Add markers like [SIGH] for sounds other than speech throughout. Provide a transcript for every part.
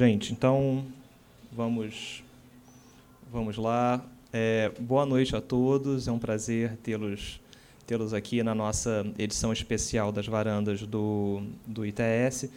Gente, então vamos, vamos lá. É, boa noite a todos. É um prazer tê-los tê-los aqui na nossa edição especial das varandas do, do ITS.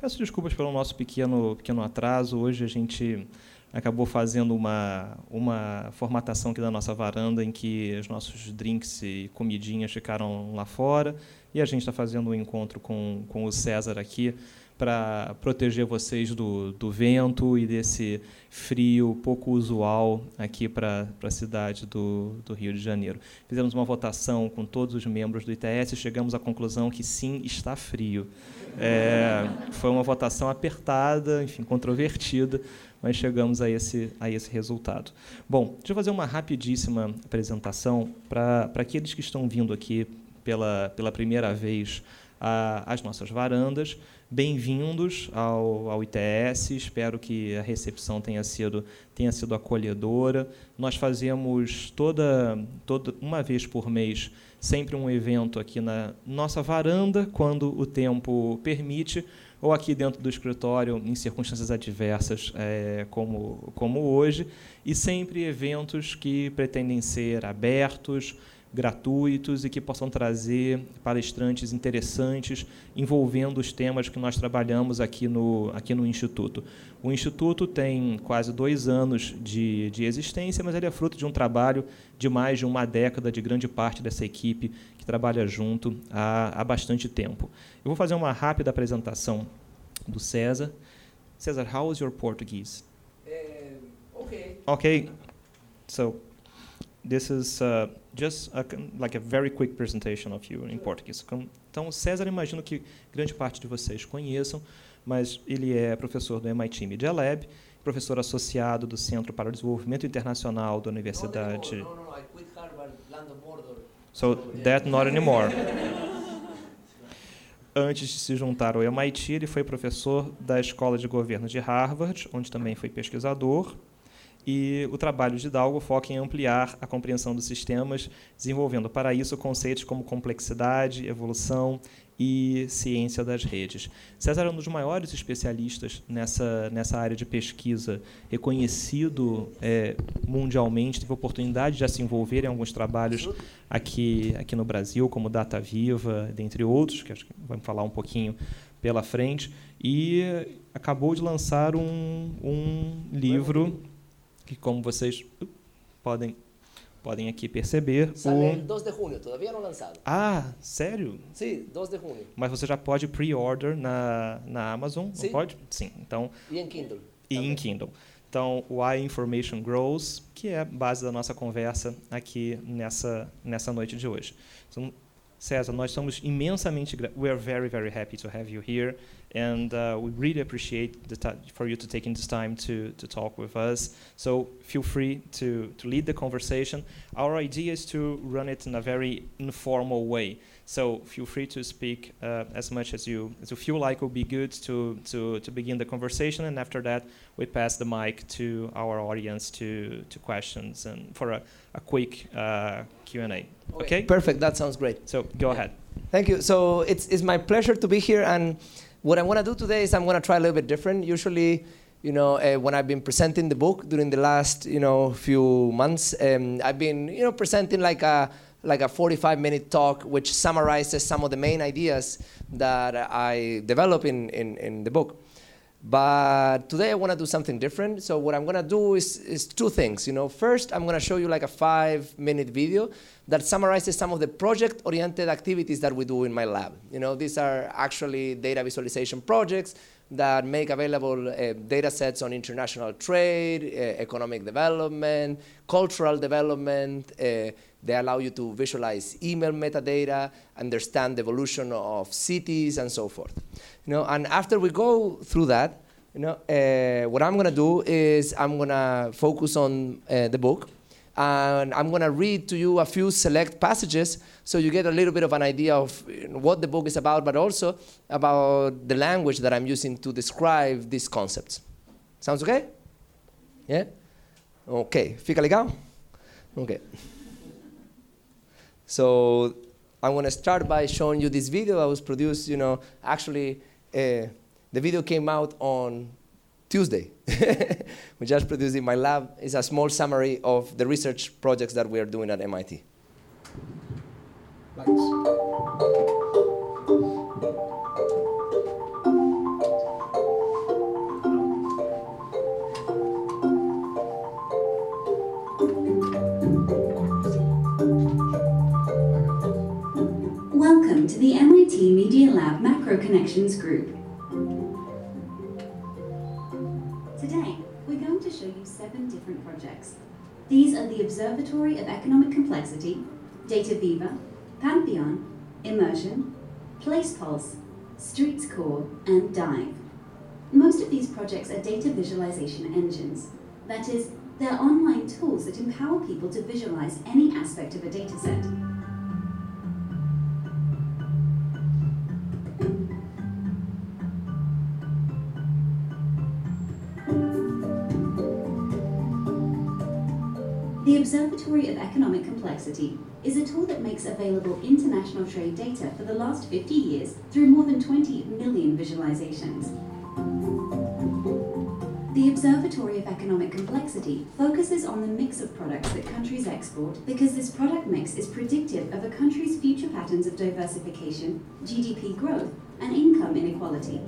Peço desculpas pelo nosso pequeno, pequeno atraso. Hoje a gente acabou fazendo uma, uma formatação aqui da nossa varanda em que os nossos drinks e comidinhas ficaram lá fora e a gente está fazendo um encontro com, com o César aqui para proteger vocês do, do vento e desse frio pouco usual aqui para a cidade do, do Rio de Janeiro. Fizemos uma votação com todos os membros do ITS e chegamos à conclusão que sim, está frio. É, foi uma votação apertada, enfim, controvertida, mas chegamos a esse, a esse resultado. Bom, deixa eu fazer uma rapidíssima apresentação para aqueles que estão vindo aqui pela, pela primeira vez às nossas varandas. Bem-vindos ao, ao ITS, espero que a recepção tenha sido, tenha sido acolhedora. Nós fazemos toda, toda uma vez por mês sempre um evento aqui na nossa varanda, quando o tempo permite, ou aqui dentro do escritório, em circunstâncias adversas, é, como, como hoje, e sempre eventos que pretendem ser abertos, gratuitos e que possam trazer palestrantes interessantes envolvendo os temas que nós trabalhamos aqui no, aqui no Instituto. O Instituto tem quase dois anos de, de existência, mas ele é fruto de um trabalho de mais de uma década de grande parte dessa equipe que trabalha junto há, há bastante tempo. Eu vou fazer uma rápida apresentação do César. César, how is your Portuguese? Uh, okay. Okay. So, this is uh, just a, like a very quick presentation of you in Portuguese. Então, César, imagino que grande parte de vocês conheçam, mas ele é professor do MIT Media Lab, professor associado do Centro para o Desenvolvimento Internacional da Universidade. No, no, no, I quit Harvard, London Border. So that not anymore. Antes de se juntar ao MIT, ele foi professor da Escola de Governo de Harvard, onde também foi pesquisador, e o trabalho de Dalgo foca em ampliar a compreensão dos sistemas, desenvolvendo para isso conceitos como complexidade, evolução e ciência das redes. César é um dos maiores especialistas nessa, nessa área de pesquisa, reconhecido é, mundialmente, teve a oportunidade de se envolver em alguns trabalhos aqui, aqui no Brasil, como Data Viva, dentre outros, que acho que vamos falar um pouquinho pela frente, e acabou de lançar um, um livro que, como vocês uh, podem, podem aqui perceber. Sale o... el 2 de junio, todavía no lanzado. Ah, sério? Sí, 2 de junio. Mas você já pode pre-order na, na Amazon, Sim. não pode? Sim. Então, Y en Kindle. e también. em Kindle. Então, Why Information Grows, que é a base da nossa conversa aqui nessa, nessa noite de hoje. Então, César, nós estamos imensamente we are very very happy to have you here and uh, we really appreciate the ti- for you to taking this time to to talk with us. So feel free to to lead the conversation. Our idea is to run it in a very informal way. So feel free to speak uh, as much as you as you feel like will be good to to to begin the conversation and after that we pass the mic to our audience to to questions and for a, a quick uh, Q&A. Okay? Perfect, that sounds great. So go ahead. Thank you. So it's, it's my pleasure to be here. And what I'm going to do today is I'm going to try a little bit different. Usually, you know, uh, when I've been presenting the book during the last, you know, few months, um, I've been, you know, presenting like a like a 45 minute talk which summarizes some of the main ideas that I develop in, in, in the book. But today I want to do something different. So what I'm going to do is, is two things. You know, first I'm going to show you like a five minute video that summarizes some of the project oriented activities that we do in my lab. You know, these are actually data visualization projects that make available uh, data sets on international trade, uh, economic development, cultural development. Uh, they allow you to visualize email metadata, understand the evolution of cities, and so forth. You know, and after we go through that, you know, uh, what I'm gonna do is I'm gonna focus on uh, the book, and I'm gonna read to you a few select passages so you get a little bit of an idea of what the book is about, but also about the language that I'm using to describe these concepts. Sounds okay? Yeah? Okay. Fica legal? Okay. So I'm going to start by showing you this video that was produced, you know, actually uh, the video came out on Tuesday. [LAUGHS] we just produced in my lab. It's a small summary of the research projects that we are doing at MIT. Welcome to the MIT Media Lab Macro Connections Group. Seven different projects. These are the Observatory of Economic Complexity, Data Viva, Pantheon, Immersion, Place Pulse, Streetscore, and Dive. Most of these projects are data visualization engines. That is, they're online tools that empower people to visualize any aspect of a dataset. The Observatory of Economic Complexity is a tool that makes available international trade data for the last 50 years through more than 20 million visualizations. The Observatory of Economic Complexity focuses on the mix of products that countries export because this product mix is predictive of a country's future patterns of diversification, GDP growth, and income inequality.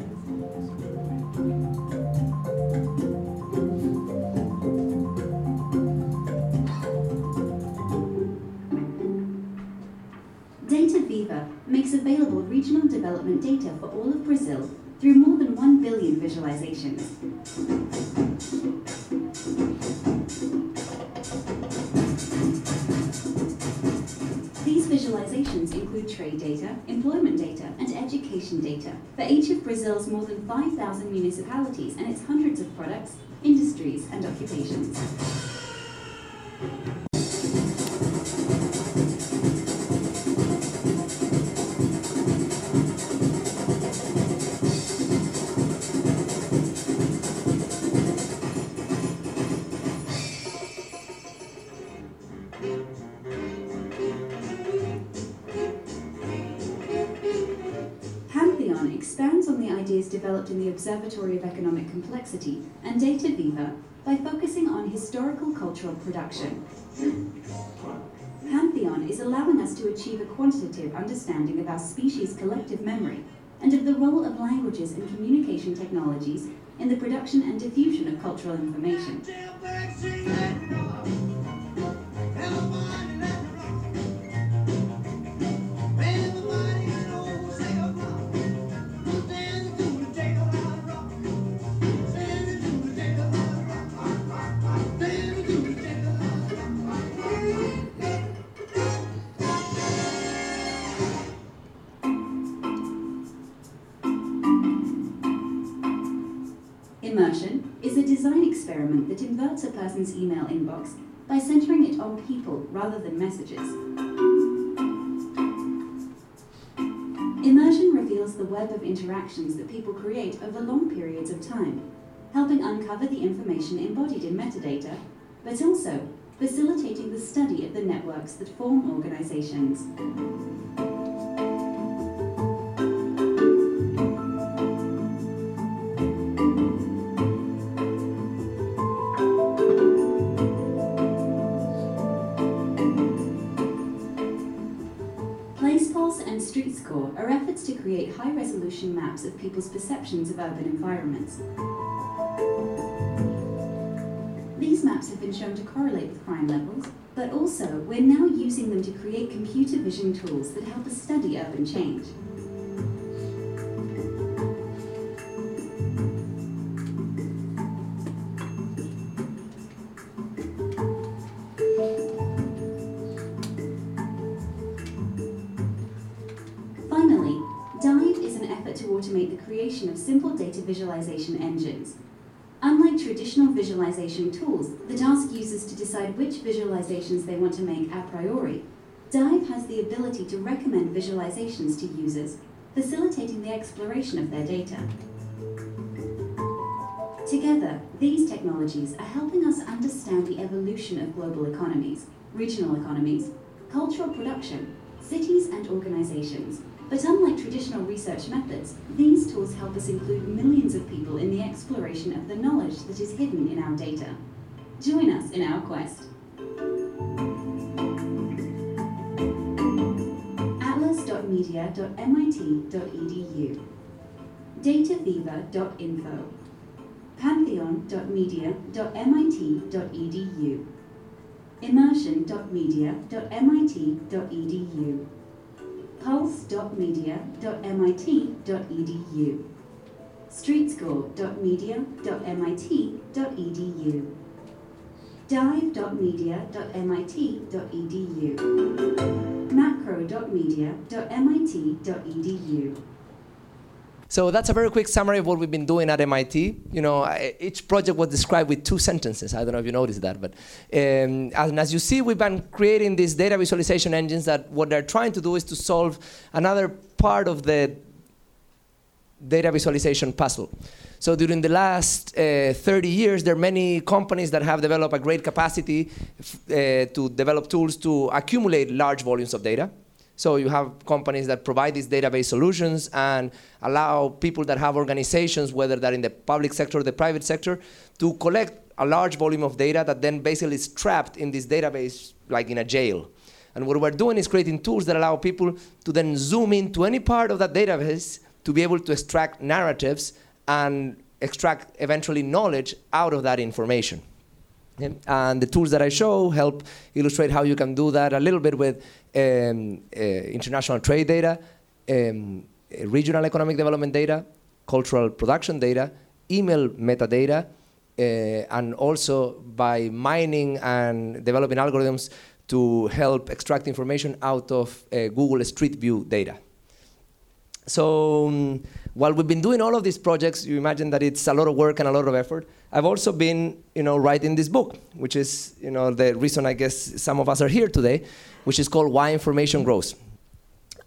Available regional development data for all of Brazil through more than 1 billion visualizations. These visualizations include trade data, employment data, and education data for each of Brazil's more than 5,000 municipalities and its hundreds of products, industries, and occupations. The Observatory of Economic Complexity and Data Viva by focusing on historical cultural production. Pantheon is allowing us to achieve a quantitative understanding of our species' collective memory and of the role of languages and communication technologies in the production and diffusion of cultural information. Immersion is a design experiment that inverts a person's email inbox by centering it on people rather than messages. Immersion reveals the web of interactions that people create over long periods of time, helping uncover the information embodied in metadata, but also facilitating the study of the networks that form organizations. Are efforts to create high resolution maps of people's perceptions of urban environments. These maps have been shown to correlate with crime levels, but also we're now using them to create computer vision tools that help us study urban change. Visualization engines. Unlike traditional visualization tools that ask users to decide which visualizations they want to make a priori, Dive has the ability to recommend visualizations to users, facilitating the exploration of their data. Together, these technologies are helping us understand the evolution of global economies, regional economies, cultural production, cities and organizations, But unlike traditional research methods, these tools help us include millions of people in the exploration of the knowledge that is hidden in our data. Join us in our quest. atlas.media.mit.edu dataviva.info pantheon.media.mit.edu immersion.media.mit.edu pulse.media.mit.edu streetscore.media.mit.edu dive.media.mit.edu macro.media.mit.edu So that's a very quick summary of what we've been doing at MIT. You know, each project was described with two sentences. I don't know if you noticed that, but um, and as you see, we've been creating these data visualization engines that what they're trying to do is to solve another part of the data visualization puzzle. So during the last uh, 30 years, there are many companies that have developed a great capacity uh, to develop tools to accumulate large volumes of data. So you have companies that provide these database solutions and allow people that have organizations, whether they're in the public sector or the private sector, to collect a large volume of data that then basically is trapped in this database like in a jail. And what we're doing is creating tools that allow people to then zoom into any part of that database to be able to extract narratives and extract eventually knowledge out of that information. And the tools that I show help illustrate how you can do that a little bit with um, uh, international trade data, um, regional economic development data, cultural production data, email metadata, uh, and also by mining and developing algorithms to help extract information out of uh, Google Street View data. So um, while we've been doing all of these projects, you imagine that it's a lot of work and a lot of effort. I've also been, you know, writing this book, which is, you know, the reason I guess some of us are here today, which is called Why Information Grows.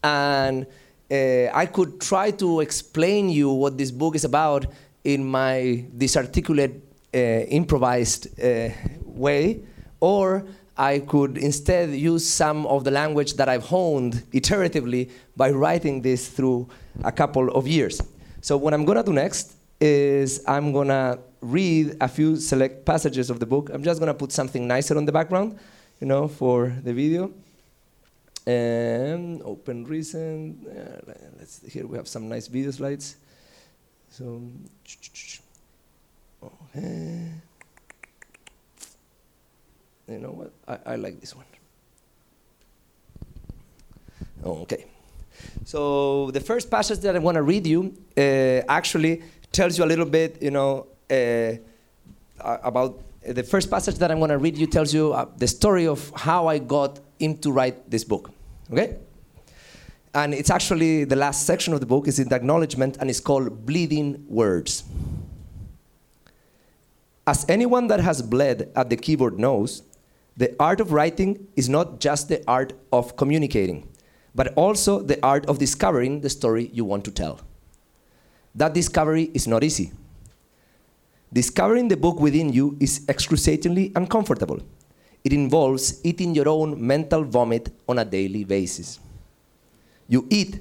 And uh, I could try to explain you what this book is about in my disarticulate, uh, improvised uh, way, or I could instead use some of the language that I've honed iteratively by writing this through a couple of years. So what I'm going to do next is I'm going to read a few select passages of the book. I'm just going to put something nicer on the background, you know, for the video. And open recent. Uh, let's here we have some nice video slides. So, okay you know what? I, I like this one. Okay. So the first passage that I want to read you uh, actually tells you a little bit, you know, uh, about the first passage that I'm going to read you tells you uh, the story of how I got into write this book. Okay? And it's actually the last section of the book is in the acknowledgement and it's called Bleeding Words. As anyone that has bled at the keyboard knows, the art of writing is not just the art of communicating, but also the art of discovering the story you want to tell. That discovery is not easy. Discovering the book within you is excruciatingly uncomfortable. It involves eating your own mental vomit on a daily basis. You eat,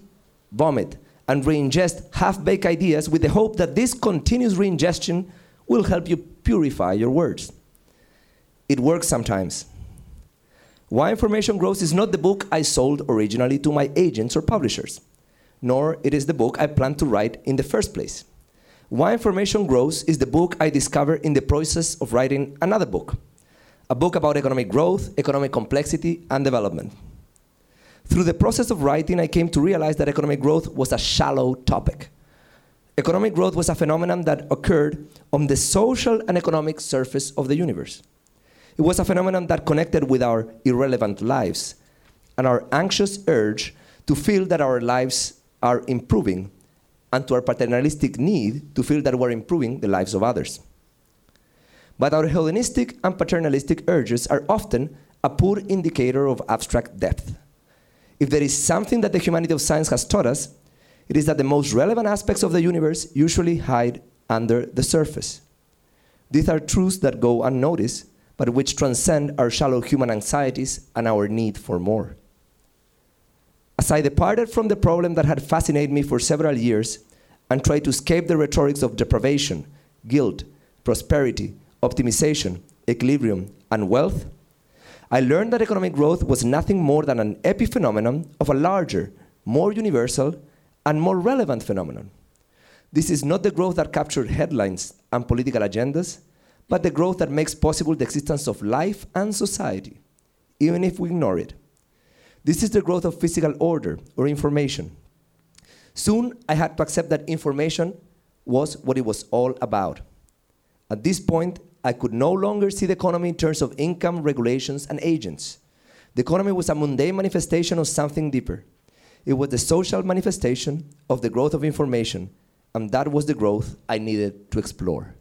vomit, and reingest half baked ideas with the hope that this continuous reingestion will help you purify your words. It works sometimes. Why Information Grows is not the book I sold originally to my agents or publishers, nor it is the book I planned to write in the first place. Why Information Grows is the book I discovered in the process of writing another book, a book about economic growth, economic complexity, and development. Through the process of writing, I came to realize that economic growth was a shallow topic. Economic growth was a phenomenon that occurred on the social and economic surface of the universe. It was a phenomenon that connected with our irrelevant lives and our anxious urge to feel that our lives are improving and to our paternalistic need to feel that we're improving the lives of others. But our hedonistic and paternalistic urges are often a poor indicator of abstract depth. If there is something that the humanity of science has taught us, it is that the most relevant aspects of the universe usually hide under the surface. These are truths that go unnoticed but which transcend our shallow human anxieties and our need for more. As I departed from the problem that had fascinated me for several years and tried to escape the rhetorics of deprivation, guilt, prosperity, optimization, equilibrium, and wealth, I learned that economic growth was nothing more than an epiphenomenon of a larger, more universal, and more relevant phenomenon. This is not the growth that captured headlines and political agendas, but the growth that makes possible the existence of life and society, even if we ignore it. This is the growth of physical order or information. Soon I had to accept that information was what it was all about. At this point, I could no longer see the economy in terms of income, regulations, and agents. The economy was a mundane manifestation of something deeper. It was the social manifestation of the growth of information, and that was the growth I needed to explore.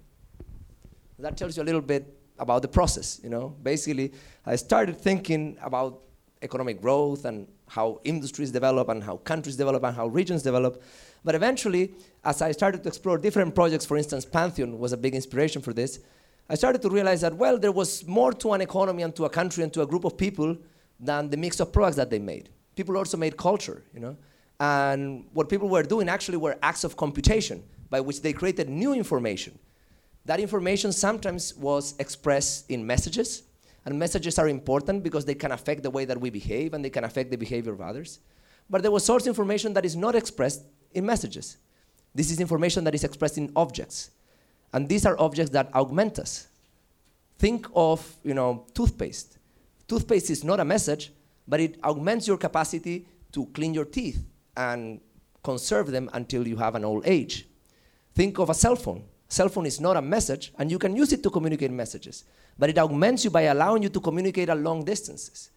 That tells you a little bit about the process, you know. Basically, I started thinking about economic growth and how industries develop and how countries develop and how regions develop. But eventually, as I started to explore different projects, for instance, Pantheon was a big inspiration for this, I started to realize that, well, there was more to an economy and to a country and to a group of people than the mix of products that they made. People also made culture, you know. And what people were doing actually were acts of computation by which they created new information. That information sometimes was expressed in messages, and messages are important because they can affect the way that we behave and they can affect the behavior of others. But there was source information that is not expressed in messages. This is information that is expressed in objects. And these are objects that augment us. Think of, you know, toothpaste. Toothpaste is not a message, but it augments your capacity to clean your teeth and conserve them until you have an old age. Think of a cell phone. Cell phone is not a message, and you can use it to communicate messages, but it augments you by allowing you to communicate at long distances.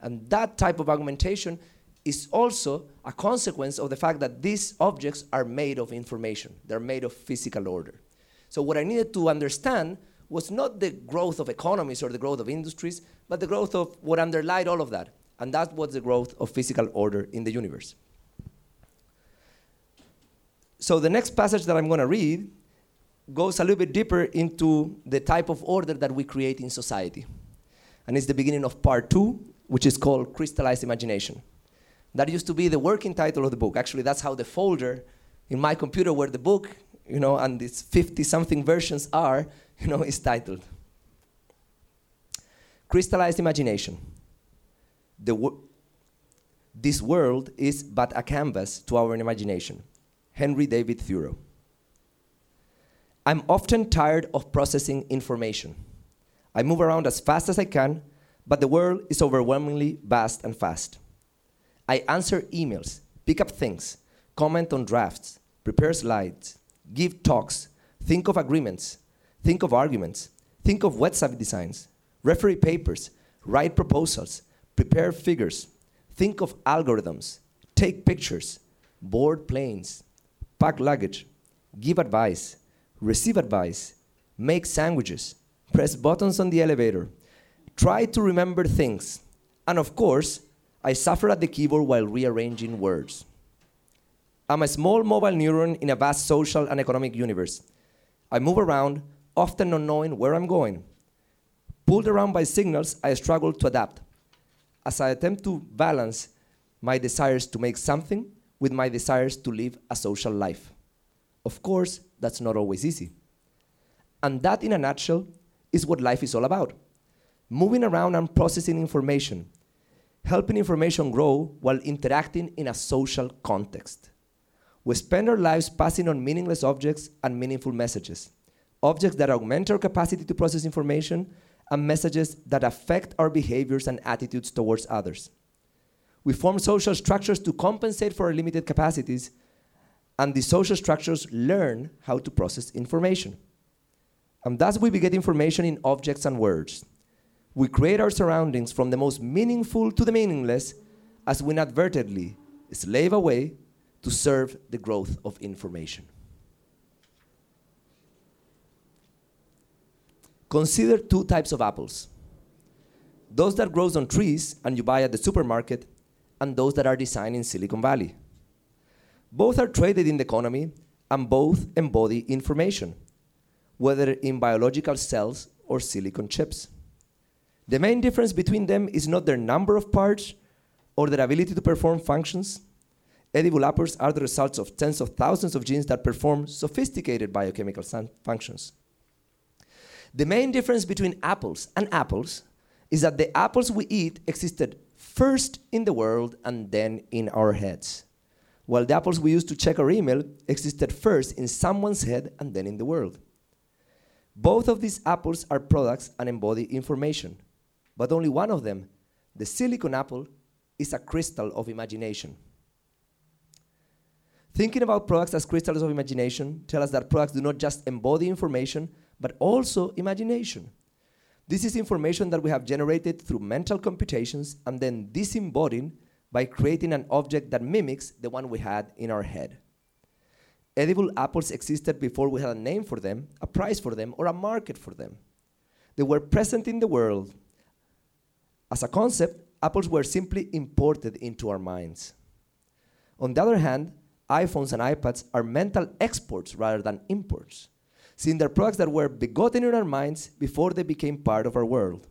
And that type of augmentation is also a consequence of the fact that these objects are made of information. They're made of physical order. So what I needed to understand was not the growth of economies or the growth of industries, but the growth of what underlied all of that. And that was the growth of physical order in the universe. So the next passage that I'm going to read goes a little bit deeper into the type of order that we create in society. And it's the beginning of part two, which is called Crystallized Imagination. That used to be the working title of the book. Actually, that's how the folder in my computer where the book, you know, and its 50 something versions are, [LAUGHS] you know, is titled. Crystallized Imagination. The wo- this world is but a canvas to our imagination. Henry David Thoreau. I'm often tired of processing information. I move around as fast as I can, but the world is overwhelmingly vast and fast. I answer emails, pick up things, comment on drafts, prepare slides, give talks, think of agreements, think of arguments, think of website designs, referee papers, write proposals, prepare figures, think of algorithms, take pictures, board planes, pack luggage, give advice, receive advice, make sandwiches, press buttons on the elevator, try to remember things, and of course, I suffer at the keyboard while rearranging words. I'm a small mobile neuron in a vast social and economic universe. I move around, often not knowing where I'm going. Pulled around by signals, I struggle to adapt. As I attempt to balance my desires to make something with my desires to live a social life. Of course, that's not always easy. And that, in a nutshell, is what life is all about moving around and processing information, helping information grow while interacting in a social context. We spend our lives passing on meaningless objects and meaningful messages, objects that augment our capacity to process information, and messages that affect our behaviors and attitudes towards others. We form social structures to compensate for our limited capacities and the social structures learn how to process information. And thus we get information in objects and words. We create our surroundings from the most meaningful to the meaningless as we inadvertently slave away to serve the growth of information. Consider two types of apples. Those that grows on trees and you buy at the supermarket and those that are designed in Silicon Valley. Both are traded in the economy and both embody information, whether in biological cells or silicon chips. The main difference between them is not their number of parts or their ability to perform functions. Edible apples are the results of tens of thousands of genes that perform sophisticated biochemical functions. The main difference between apples and apples is that the apples we eat existed first in the world and then in our heads, while the apples we use to check our email existed first in someone's head and then in the world. Both of these apples are products and embody information, but only one of them, the silicon apple, is a crystal of imagination. Thinking about products as crystals of imagination tell us that products do not just embody information, but also imagination. This is information that we have generated through mental computations and then disembodied by creating an object that mimics the one we had in our head. Edible apples existed before we had a name for them, a price for them, or a market for them. They were present in the world. As a concept, apples were simply imported into our minds. On the other hand, iPhones and iPads are mental exports rather than imports seeing they're products that were begotten in our minds before they became part of our world.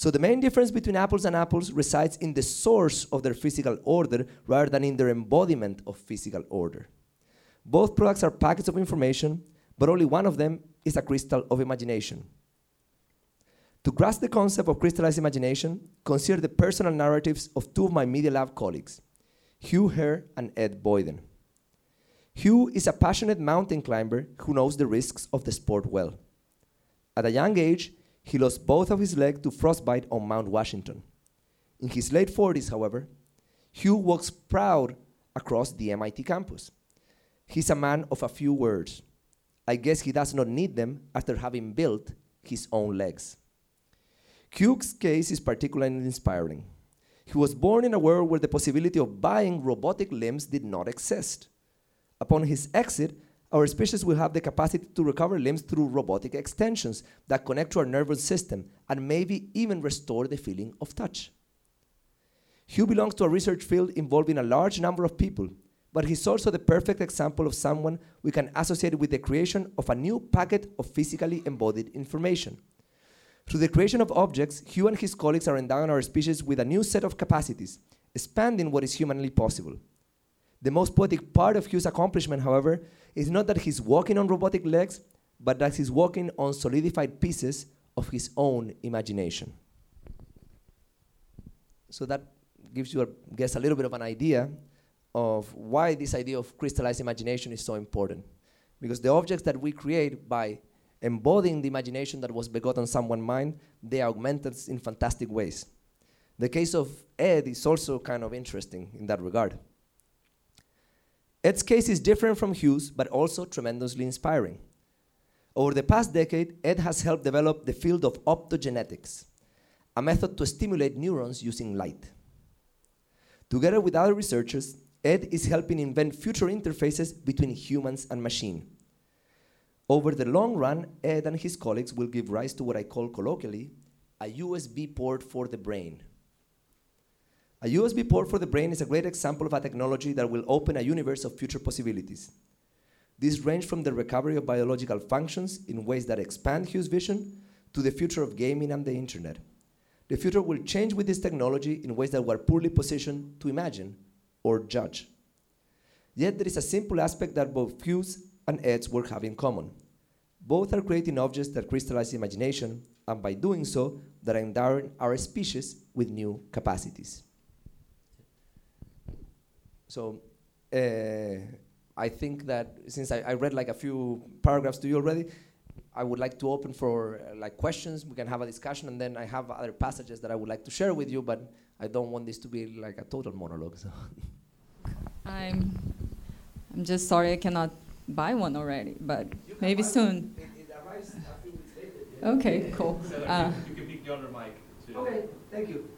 So the main difference between apples and apples resides in the source of their physical order rather than in their embodiment of physical order. Both products are packets of information, but only one of them is a crystal of imagination. To grasp the concept of crystallized imagination, consider the personal narratives of two of my Media Lab colleagues, Hugh Herr and Ed Boyden. Hugh is a passionate mountain climber who knows the risks of the sport well. At a young age, he lost both of his legs to frostbite on Mount Washington. In his late 40s, however, Hugh walks proud across the MIT campus. He's a man of a few words. I guess he does not need them after having built his own legs. Hugh's case is particularly inspiring. He was born in a world where the possibility of buying robotic limbs did not exist. Upon his exit, our species will have the capacity to recover limbs through robotic extensions that connect to our nervous system and maybe even restore the feeling of touch. Hugh belongs to a research field involving a large number of people, but he's also the perfect example of someone we can associate with the creation of a new packet of physically embodied information. Through the creation of objects, Hugh and his colleagues are endowing our species with a new set of capacities, expanding what is humanly possible. The most poetic part of Hugh's accomplishment, however, is not that he's walking on robotic legs, but that he's walking on solidified pieces of his own imagination. So that gives you, I guess, a little bit of an idea of why this idea of crystallized imagination is so important. Because the objects that we create by embodying the imagination that was begotten someone's mind, they are augmented in fantastic ways. The case of Ed is also kind of interesting in that regard. Ed's case is different from Hugh's, but also tremendously inspiring. Over the past decade, Ed has helped develop the field of optogenetics, a method to stimulate neurons using light. Together with other researchers, Ed is helping invent future interfaces between humans and machine. Over the long run, Ed and his colleagues will give rise to what I call colloquially a USB port for the brain. A USB port for the brain is a great example of a technology that will open a universe of future possibilities. These range from the recovery of biological functions in ways that expand Hugh's vision to the future of gaming and the internet. The future will change with this technology in ways that we're poorly positioned to imagine or judge. Yet there is a simple aspect that both Hugh's and Ed's work have in common. Both are creating objects that crystallize imagination, and by doing so, that endowing our species with new capacities. So uh, I think that since I, I, read like a few paragraphs to you already, I would like to open for uh, like questions. We can have a discussion, and then I have other passages that I would like to share with you. But I don't want this to be like a total monologue. So. [LAUGHS] I'm, I'm just sorry I cannot buy one already, but maybe soon. It, it later, okay, cool. So uh, you can pick the other mic. Okay, thank you.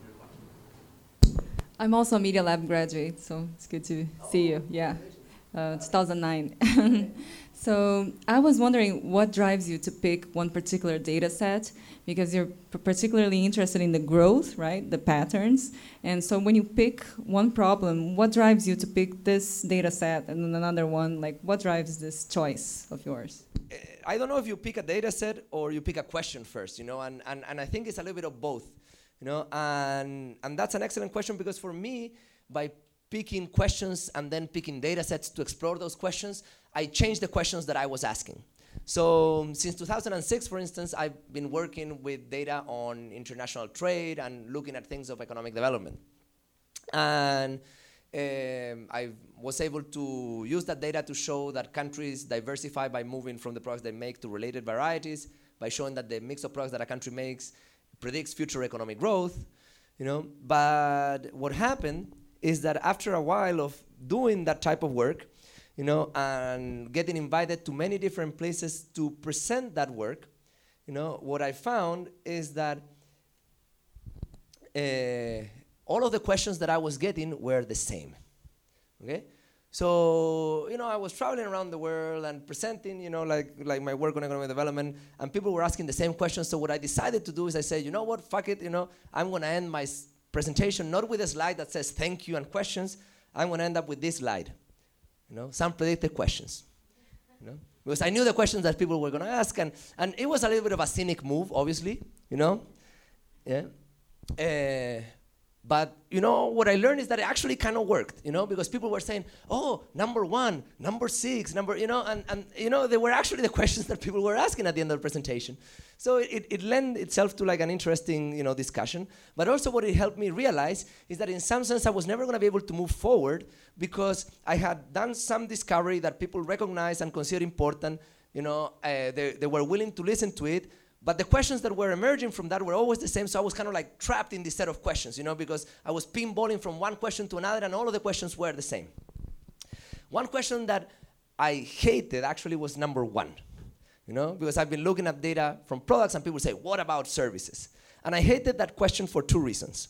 I'm also a Media Lab graduate, so it's good to see you. Yeah, uh, 2009. [LAUGHS] so I was wondering what drives you to pick one particular data set because you're particularly interested in the growth, right, the patterns. And so when you pick one problem, what drives you to pick this data set and then another one? Like, what drives this choice of yours? I don't know if you pick a data set or you pick a question first, you know, and, and, and I think it's a little bit of both. You know, and, and that's an excellent question because for me, by picking questions and then picking data sets to explore those questions, I changed the questions that I was asking. So um, since 2006, for instance, I've been working with data on international trade and looking at things of economic development. And um, I was able to use that data to show that countries diversify by moving from the products they make to related varieties, by showing that the mix of products that a country makes predicts future economic growth, you know. But what happened is that after a while of doing that type of work, you know, and getting invited to many different places to present that work, you know, what I found is that uh, all of the questions that I was getting were the same. Okay? So, you know, I was traveling around the world and presenting, you know, like, like my work on economic development, and people were asking the same questions. So what I decided to do is I said, you know what, fuck it, you know, I'm to end my presentation not with a slide that says thank you and questions. I'm to end up with this slide. You know, some predicted questions. You know, because I knew the questions that people were to ask, and, and it was a little bit of a cynic move, obviously, you know. Yeah. Uh, but you know what I learned is that it actually kind of worked, you know, because people were saying, "Oh, number one, number six, number," you know, and, and you know they were actually [LAUGHS] the questions that people were asking at the end of the presentation. So it, it lent itself to like an interesting, you know, discussion. But also what it helped me realize is that in some sense I was never going to be able to move forward because I had done some discovery that people recognized and considered important. You know, uh, they, they were willing to listen to it, but the questions that were emerging from that were always the same, so I was kind of like trapped in this set of questions, you know, because I was pinballing from one question to another, and all of the questions were the same. One question that I hated actually was number one, you know, because I've been looking at data from products, and people say, "What about services?" And I hated that question for two reasons.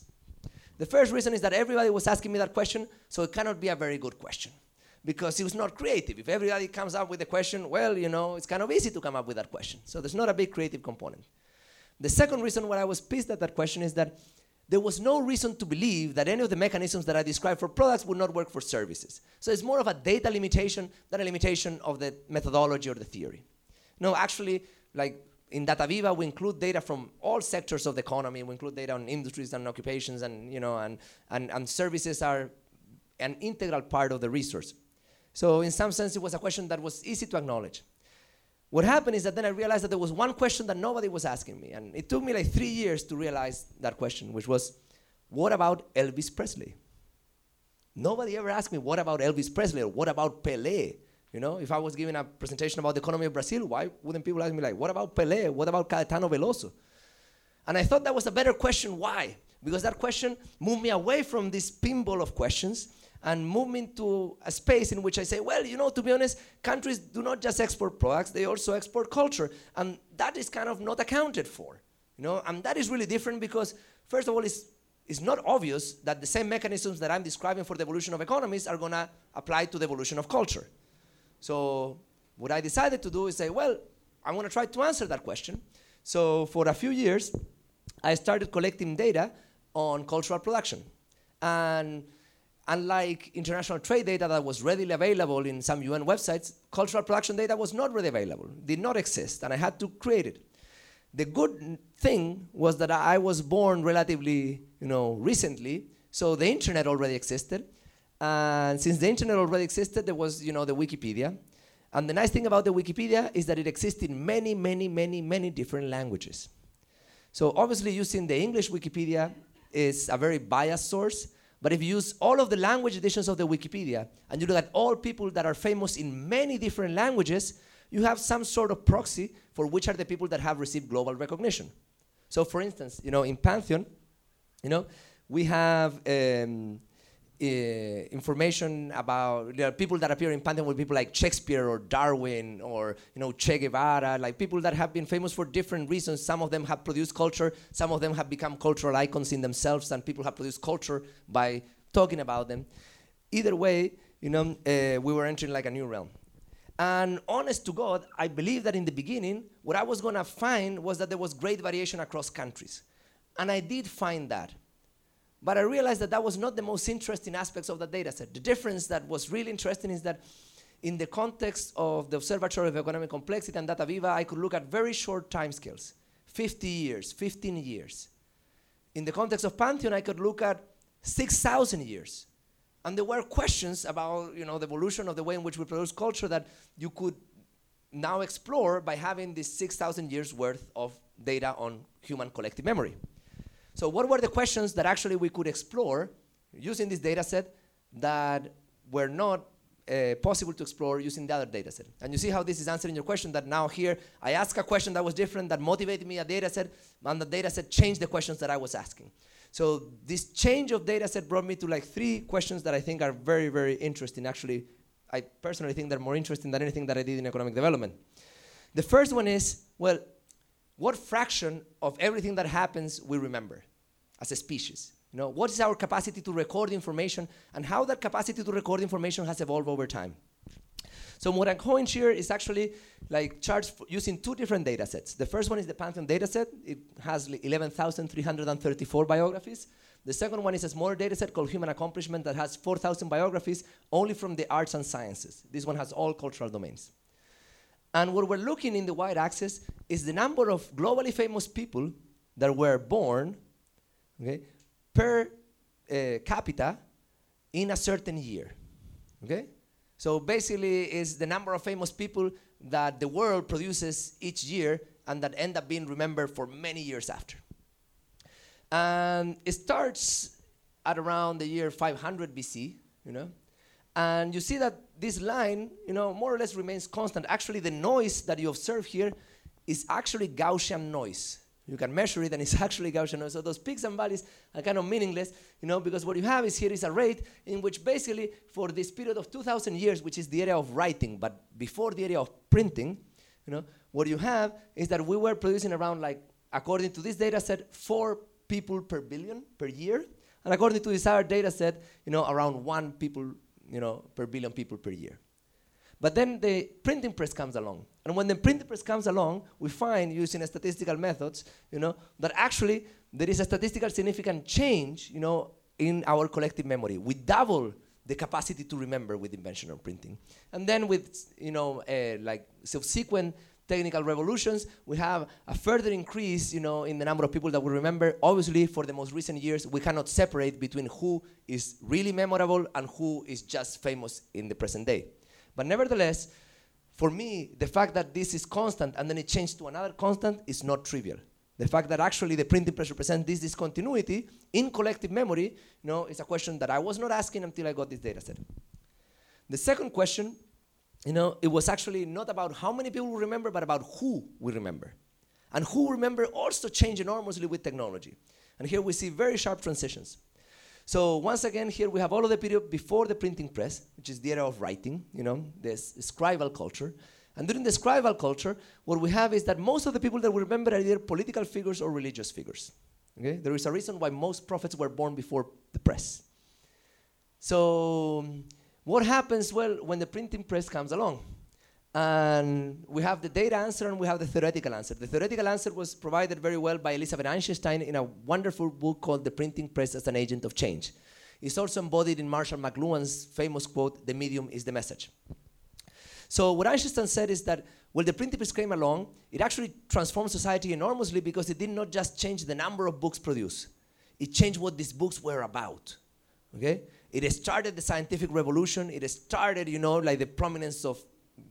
The first reason is that everybody was asking me that question, so it cannot be a very good question because it was not creative. If everybody comes up with a question, well, you know, it's kind of easy to come up with that question. So there's not a big creative component. The second reason why I was pissed at that question is that there was no reason to believe that any of the mechanisms that I described for products would not work for services. So it's more of a data limitation than a limitation of the methodology or the theory. No, actually, like in DataViva, we include data from all sectors of the economy. We include data on industries and occupations, and you know, and, and, and services are an integral part of the resource. So in some sense, it was a question that was easy to acknowledge. What happened is that then I realized that there was one question that nobody was asking me, and it took me like three years to realize that question, which was, what about Elvis Presley? Nobody ever asked me, what about Elvis Presley or what about Pelé? You know, if I was giving a presentation about the economy of Brazil, why wouldn't people ask me like, what about Pelé? What about Caetano Veloso? And I thought that was a better question. Why? Because that question moved me away from this pinball of questions and move into a space in which I say, well, you know, to be honest, countries do not just export products, they also export culture. And that is kind of not accounted for. You know, and that is really different because, first of all, it's, it's not obvious that the same mechanisms that I'm describing for the evolution of economies are going to apply to the evolution of culture. So, what I decided to do is say, well, I'm to try to answer that question. So, for a few years, I started collecting data on cultural production. And unlike international trade data that was readily available in some UN websites, cultural production data was not readily available, did not exist, and I had to create it. The good thing was that I was born relatively, you know, recently, so the internet already existed. And since the internet already existed, there was, you know, the Wikipedia. And the nice thing about the Wikipedia is that it exists in many, many, many, many different languages. So obviously using the English Wikipedia is a very biased source, but if you use all of the language editions of the Wikipedia and you look at all people that are famous in many different languages, you have some sort of proxy for which are the people that have received global recognition. So, for instance, you know, in Pantheon, you know, we have um, information about there are people that appear in Pantheon with people like Shakespeare or Darwin or you know Che Guevara, like people that have been famous for different reasons. Some of them have produced culture, some of them have become cultural icons in themselves, and people have produced culture by talking about them. Either way, you know, uh, we were entering like a new realm. And honest to God, I believe that in the beginning, what I was gonna find was that there was great variation across countries. And I did find that. But I realized that that was not the most interesting aspects of the data set. The difference that was really interesting is that in the context of the Observatory of Economic Complexity and DataViva, I could look at very short timescales 50 years, 15 years. in the context of Pantheon, I could look at 6,000 years. And there were questions about you know, the evolution of the way in which we produce culture that you could now explore by having this 6,000 years worth of data on human collective memory. So, what were the questions that actually we could explore using this data set that were not uh, possible to explore using the other data set. And you see how this is answering your question that now here I ask a question that was different that motivated me a data set and the data set changed the questions that I was asking. So this change of data set brought me to like three questions that I think are very, very interesting. Actually, I personally think they're more interesting than anything that I did in economic development. The first one is, well, what fraction of everything that happens we remember as a species? You know, what is our capacity to record information and how that capacity to record information has evolved over time. So what I'm showing here is actually like charts using two different data sets. The first one is the Pantheon data set. It has 11,334 biographies. The second one is a smaller data set called Human Accomplishment that has 4,000 biographies only from the arts and sciences. This one has all cultural domains. And what we're looking in the y-axis is the number of globally famous people that were born okay, per uh, capita in a certain year. Okay? So basically, it's the number of famous people that the world produces each year and that end up being remembered for many years after. And it starts at around the year 500 BC, you know, and you see that this line, you know, more or less remains constant. Actually, the noise that you observe here is actually Gaussian noise. You can measure it, and it's [LAUGHS] actually Gaussian. Noise. So those peaks and valleys are kind of meaningless, you know, because what you have is here is a rate in which basically for this period of 2,000 years, which is the area of writing, but before the area of printing, you know, what you have is that we were producing around like, according to this data set, four people per billion per year, and according to this other data set, you know, around one people, you know, per billion people per year. But then the printing press comes along. And when the printing press comes along, we find using statistical methods, you know, that actually there is a statistical significant change, you know, in our collective memory. We double the capacity to remember with invention of printing. And then with, you know, uh, like subsequent technical revolutions, we have a further increase, you know, in the number of people that we remember. Obviously, for the most recent years, we cannot separate between who is really memorable and who is just famous in the present day. But nevertheless, for me, the fact that this is constant and then it changed to another constant is not trivial. The fact that actually the printing press represents this discontinuity in collective memory, you know, is a question that I was not asking until I got this data set. The second question, you know, it was actually not about how many people remember, but about who we remember. And who remember also changed enormously with technology. And here we see very sharp transitions. So once again, here we have all of the period before the printing press, which is the era of writing, you know, this scribal culture. And during the scribal culture, what we have is that most of the people that we remember are either political figures or religious figures. Okay? There is a reason why most prophets were born before the press. So what happens, well, when the printing press comes along? And we have the data answer and we have the theoretical answer. The theoretical answer was provided very well by Elizabeth Eisenstein in a wonderful book called The Printing Press as an Agent of Change. It's also embodied in Marshall McLuhan's famous quote, The medium is the message. So what Einstein said is that when the printing press came along, it actually transformed society enormously because it did not just change the number of books produced, it changed what these books were about. Okay? It started the scientific revolution, it started, you know, like the prominence of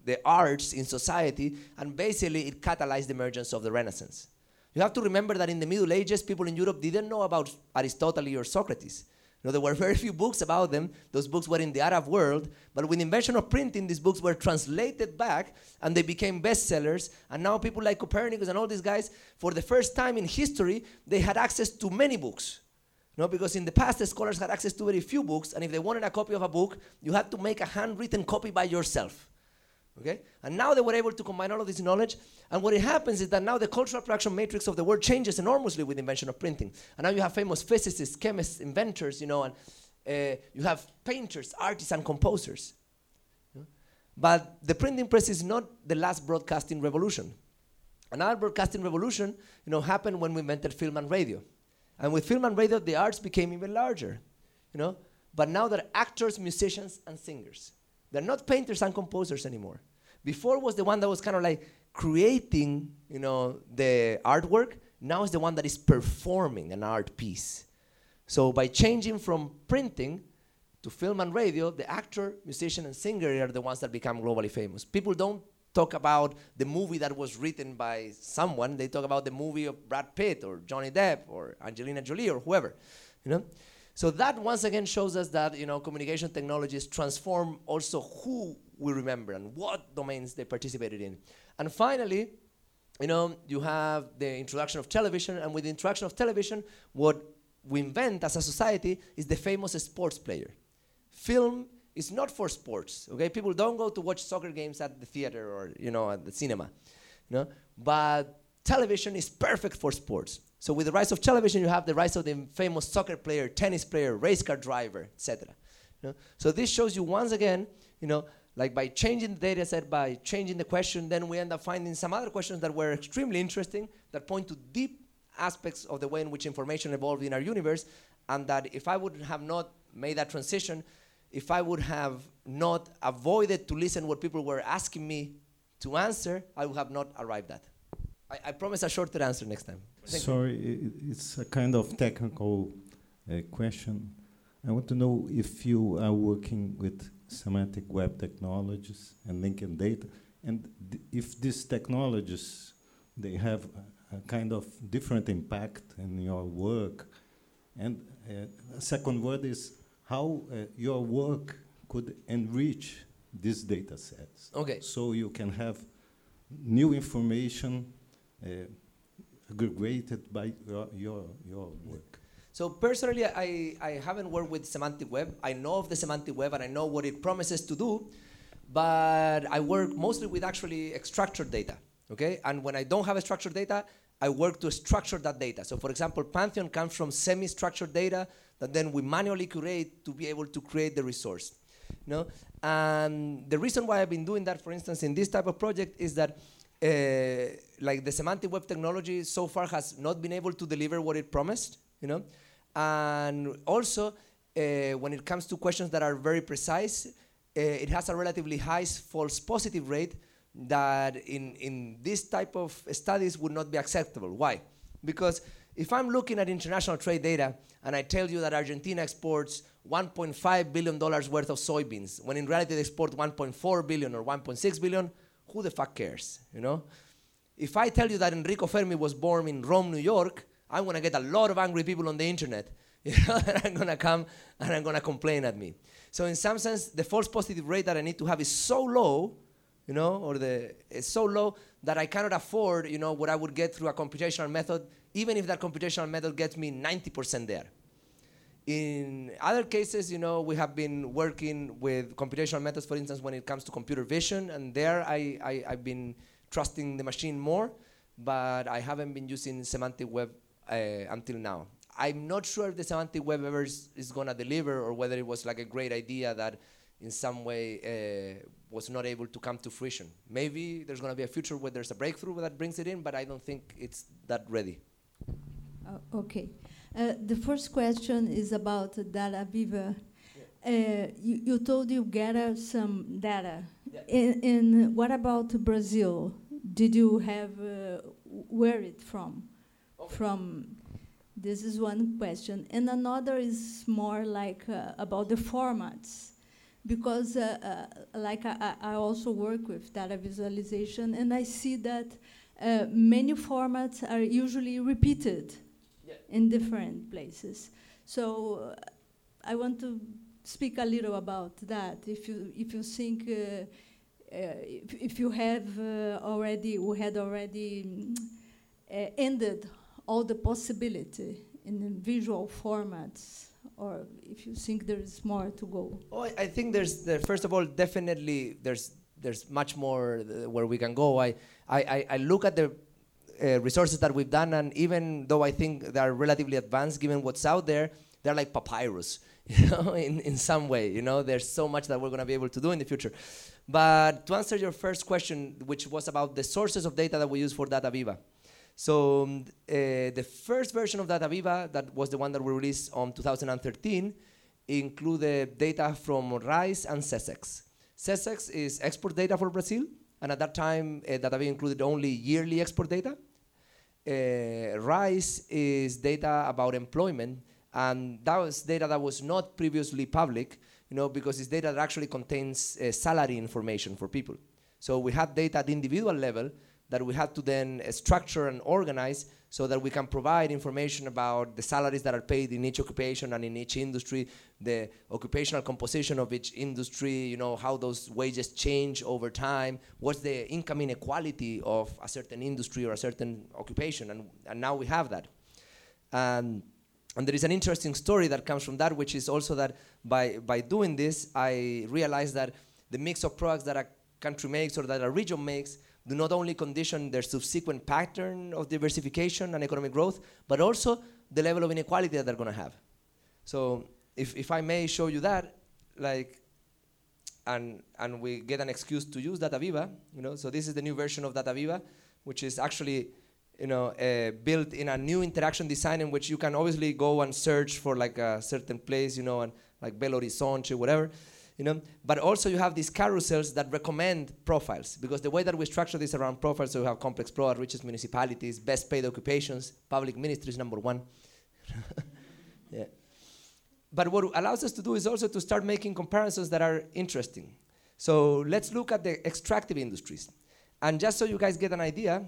the arts in society, and basically it catalyzed the emergence of the Renaissance. You have to remember that in the Middle Ages, people in Europe didn't know about Aristotle or Socrates. You know, there were [LAUGHS] very few books about them. Those books were in the Arab world. But with the invention of printing, these books were translated back and they became bestsellers. And now people like Copernicus and all these guys, for the first time in history, they had access to many books. Know, because in the past, the scholars had access to very few books. And if they wanted a copy of a book, you had to make a handwritten copy by yourself. Okay? And now they were able to combine all of this knowledge. And what it happens is that now the cultural production matrix of the world changes enormously with the invention of printing. And now you have famous physicists, chemists, inventors, you know, and uh, you have painters, artists, and composers. But the printing press is not the last broadcasting revolution. Another broadcasting revolution, you know, happened when we invented film and radio. And with film and radio, the arts became even larger, you know. But now they're actors, musicians, and singers. They're not painters and composers anymore. Before was the one that was kind of like creating, you know, the artwork. now is the one that is performing an art piece. So by changing from printing to film and radio, the actor, musician, and singer are the ones that become globally famous. People don't talk about the movie that was written by someone. They talk about the movie of Brad Pitt or Johnny Depp or Angelina Jolie or whoever, you know. So that once again shows us that you know communication technologies transform also who we remember and what domains they participated in. And finally, you know, you have the introduction of television, and with the introduction of television, what we invent as a society is the famous sports player. Film is not for sports. Okay, people don't go to watch soccer games at the theater or you know at the cinema, you know. But television is perfect for sports. So with the rise of television, you have the rise of the famous soccer player, tennis player, race car driver, etc. So this shows you once again, you know, like by changing the data set, by changing the question, then we end up finding some other questions that were extremely interesting that point to deep aspects of the way in which information evolved in our universe, and that if I would have not made that transition, if I would have not avoided to listen what people were asking me to answer, I would have not arrived at. I, I promise a shorter answer next time. Thank Sorry, i- it's a kind of technical uh, question. I want to know if you are working with semantic web technologies and linking data, and if these technologies they have a, a kind of different impact in your work. And uh, a second word is how uh, your work could enrich these data sets. Okay. So you can have new information uh, aggregated by your, your, your work. So personally, I, I haven't worked with semantic web. I know of the semantic web and I know what it promises to do, but I work mostly with actually structured data. Okay, and when I don't have a structured data, I work to structure that data. So for example, Pantheon comes from semi-structured data that then we manually curate to be able to create the resource. No, and the reason why I've been doing that, for instance, in this type of project is that uh, like the semantic web technology so far has not been able to deliver what it promised, you know, and also uh, when it comes to questions that are very precise, uh, it has a relatively high false positive rate that in, in this type of studies would not be acceptable. Why? Because if I'm looking at international trade data and I tell you that Argentina exports 1.5 billion dollars worth of soybeans, when in reality they export 1.4 billion or 1.6 billion, who the fuck cares? You know? If I tell you that Enrico Fermi was born in Rome, New York, I'm gonna get a lot of angry people on the internet. [LAUGHS] You know, and I'm gonna come and I'm gonna complain at me. So in some sense, the false positive rate that I need to have is so low, you know, or the it's so low that I cannot afford, you know, what I would get through a computational method, even if that computational method gets me 90% there. In other cases, you know, we have been working with computational methods, for instance, when it comes to computer vision, and there I, I, I've been trusting the machine more, but I haven't been using semantic web uh, until now. I'm not sure if the semantic web ever is, is going to deliver or whether it was like a great idea that in some way uh, was not able to come to fruition. Maybe there's going to be a future where there's a breakthrough that brings it in, but I don't think it's that ready. Uh, okay. Uh, the first question is about DataViva. Uh, you, you told you gather some data. Yeah. In, in what about Brazil? Did you have uh, where it from? From this is one question, and another is more like uh, about the formats, because uh, uh, like I, I also work with data visualization, and I see that uh, many formats are usually repeated Yeah. In different places. So uh, I want to speak a little about that. If you if you think uh, uh, if, if you have uh, already we had already uh, ended all the possibility in the visual formats, or if you think there is more to go. Oh, I- think there's there, first of all definitely there's there's much more uh, where we can go. I, I, I look at the uh, resources that we've done, and even though I think they are relatively advanced given what's out there, they're like papyrus, [LAUGHS] you know, in, in some way. You know, there's so much that we're going to be able to do in the future. But to answer your first question, which was about the sources of data that we use for DataViva. So um, uh, the first version of DataViva, that was the one that we released on 2013, included data from RAIS and SECEX. SECEX is export data for Brazil, and at that time, uh, DataViva included only yearly export data. Uh, RAIS is data about employment, and that was data that was not previously public, you know, because it's data that actually contains uh, salary information for people. So we had data at individual level that we had to then uh, structure and organize so that we can provide information about the salaries that are paid in each occupation and in each industry, the occupational composition of each industry, you know, how those wages change over time, what's the income inequality of a certain industry or a certain occupation, and, and now we have that. Um, and there is an interesting story that comes from that, which is also that by, by doing this, I realized that the mix of products that a country makes or that a region makes do not only condition their subsequent pattern of diversification and economic growth, but also the level of inequality that they're going to have. So if, if I may show you that, like, and, and we get an excuse to use DataViva, you know, so this is the new version of DataViva, which is actually, you know, uh, built in a new interaction design in which you can obviously go and search for like a certain place, you know, and like Belo Horizonte, whatever, you know, but also you have these carousels that recommend profiles because the way that we structure this around profiles, so we have complex pro, richest municipalities, best paid occupations, public ministries number one. [LAUGHS] yeah. But what allows us to do is also to start making comparisons that are interesting. So let's look at the extractive industries. And just so you guys get an idea,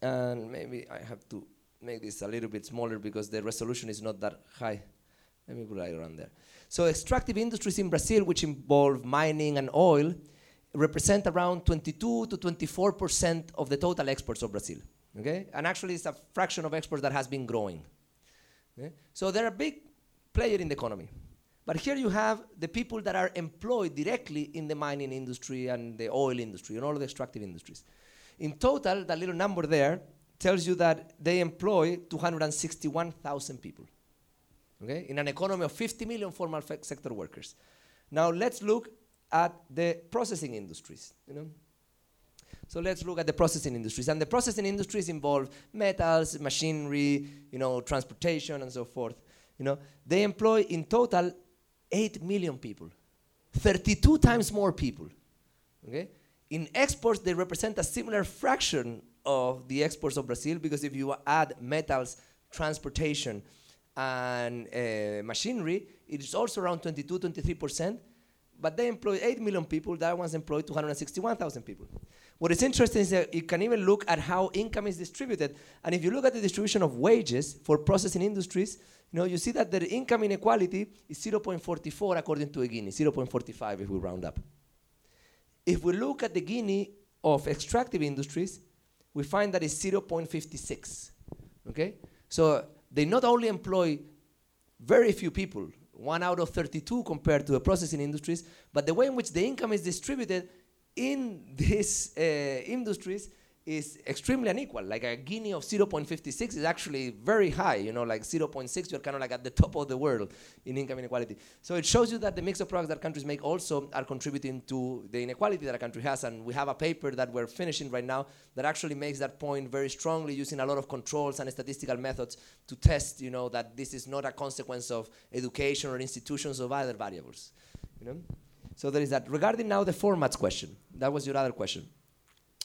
and maybe I have to make this a little bit smaller because the resolution is not that high. Let me put it around there. So extractive industries in Brazil, which involve mining and oil, represent around 22 to 24 percent of the total exports of Brazil. Okay, and actually, it's a fraction of exports that has been growing. Okay? So they're a big player in the economy. But here you have the people that are employed directly in the mining industry and the oil industry and all the extractive industries. In total, that little number there tells you that they employ 261,000 people okay, in an economy of 50 million formal sector workers. Now let's look at the processing industries. You know? So let's look at the processing industries. And the processing industries involve metals, machinery, you know, transportation, and so forth. You know, they employ in total 8 million people, 32 times more people. Okay? In exports, they represent a similar fraction of the exports of Brazil because if you add metals, transportation, and uh, machinery, it is also around 22, 23%, but they employ 8 million people, that one's employed 261,000 people. What is interesting is that you can even look at how income is distributed, and if you look at the distribution of wages for processing industries, you know, you see that the income inequality is 0.44 according to a Gini, 0.45 if we round up. If we look at the Gini of extractive industries, we find that it's 0.56, okay? So they not only employ very few people, one out of 32 compared to the processing industries, but the way in which the income is distributed in these uh, industries is extremely unequal. Like a Gini of 0.56 is actually very high, you know, like 0.6, you're kind of like at the top of the world in income inequality. So it shows you that the mix of products that countries make also are contributing to the inequality that a country has. And we have a paper that we're finishing right now that actually makes that point very strongly using a lot of controls and statistical methods to test, you know, that this is not a consequence of education or institutions of other variables, you know. So there is that. Regarding now the formats question, that was your other question.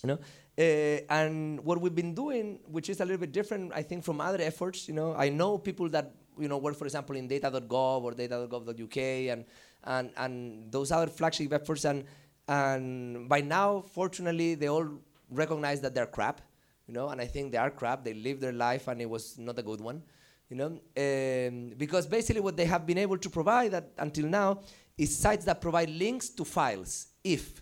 You know, uh, and what we've been doing, which is a little bit different, I think, from other efforts, you know, I know people that you know work, for example, in data.gov or data.gov.uk and and and those other flagship efforts, and and by now, fortunately, they all recognize that they're crap, you know, and I think they are crap. They live their life, and it was not a good one, you know, um, because basically what they have been able to provide that until now is sites that provide links to files if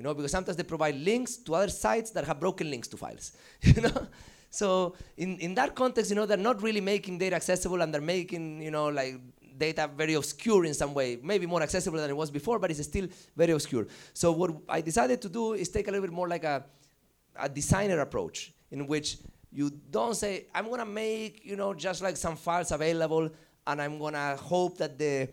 you know, because sometimes they provide links to other sites that have broken links to files, [LAUGHS] you know. So in, in that context, you know, they're not really making data accessible and they're making, you know, like data very obscure in some way, maybe more accessible than it was before, but it's still very obscure. So what I decided to do is take a little bit more like a, a designer approach in which you don't say, I'm gonna make, you know, just like some files available and I'm gonna hope that the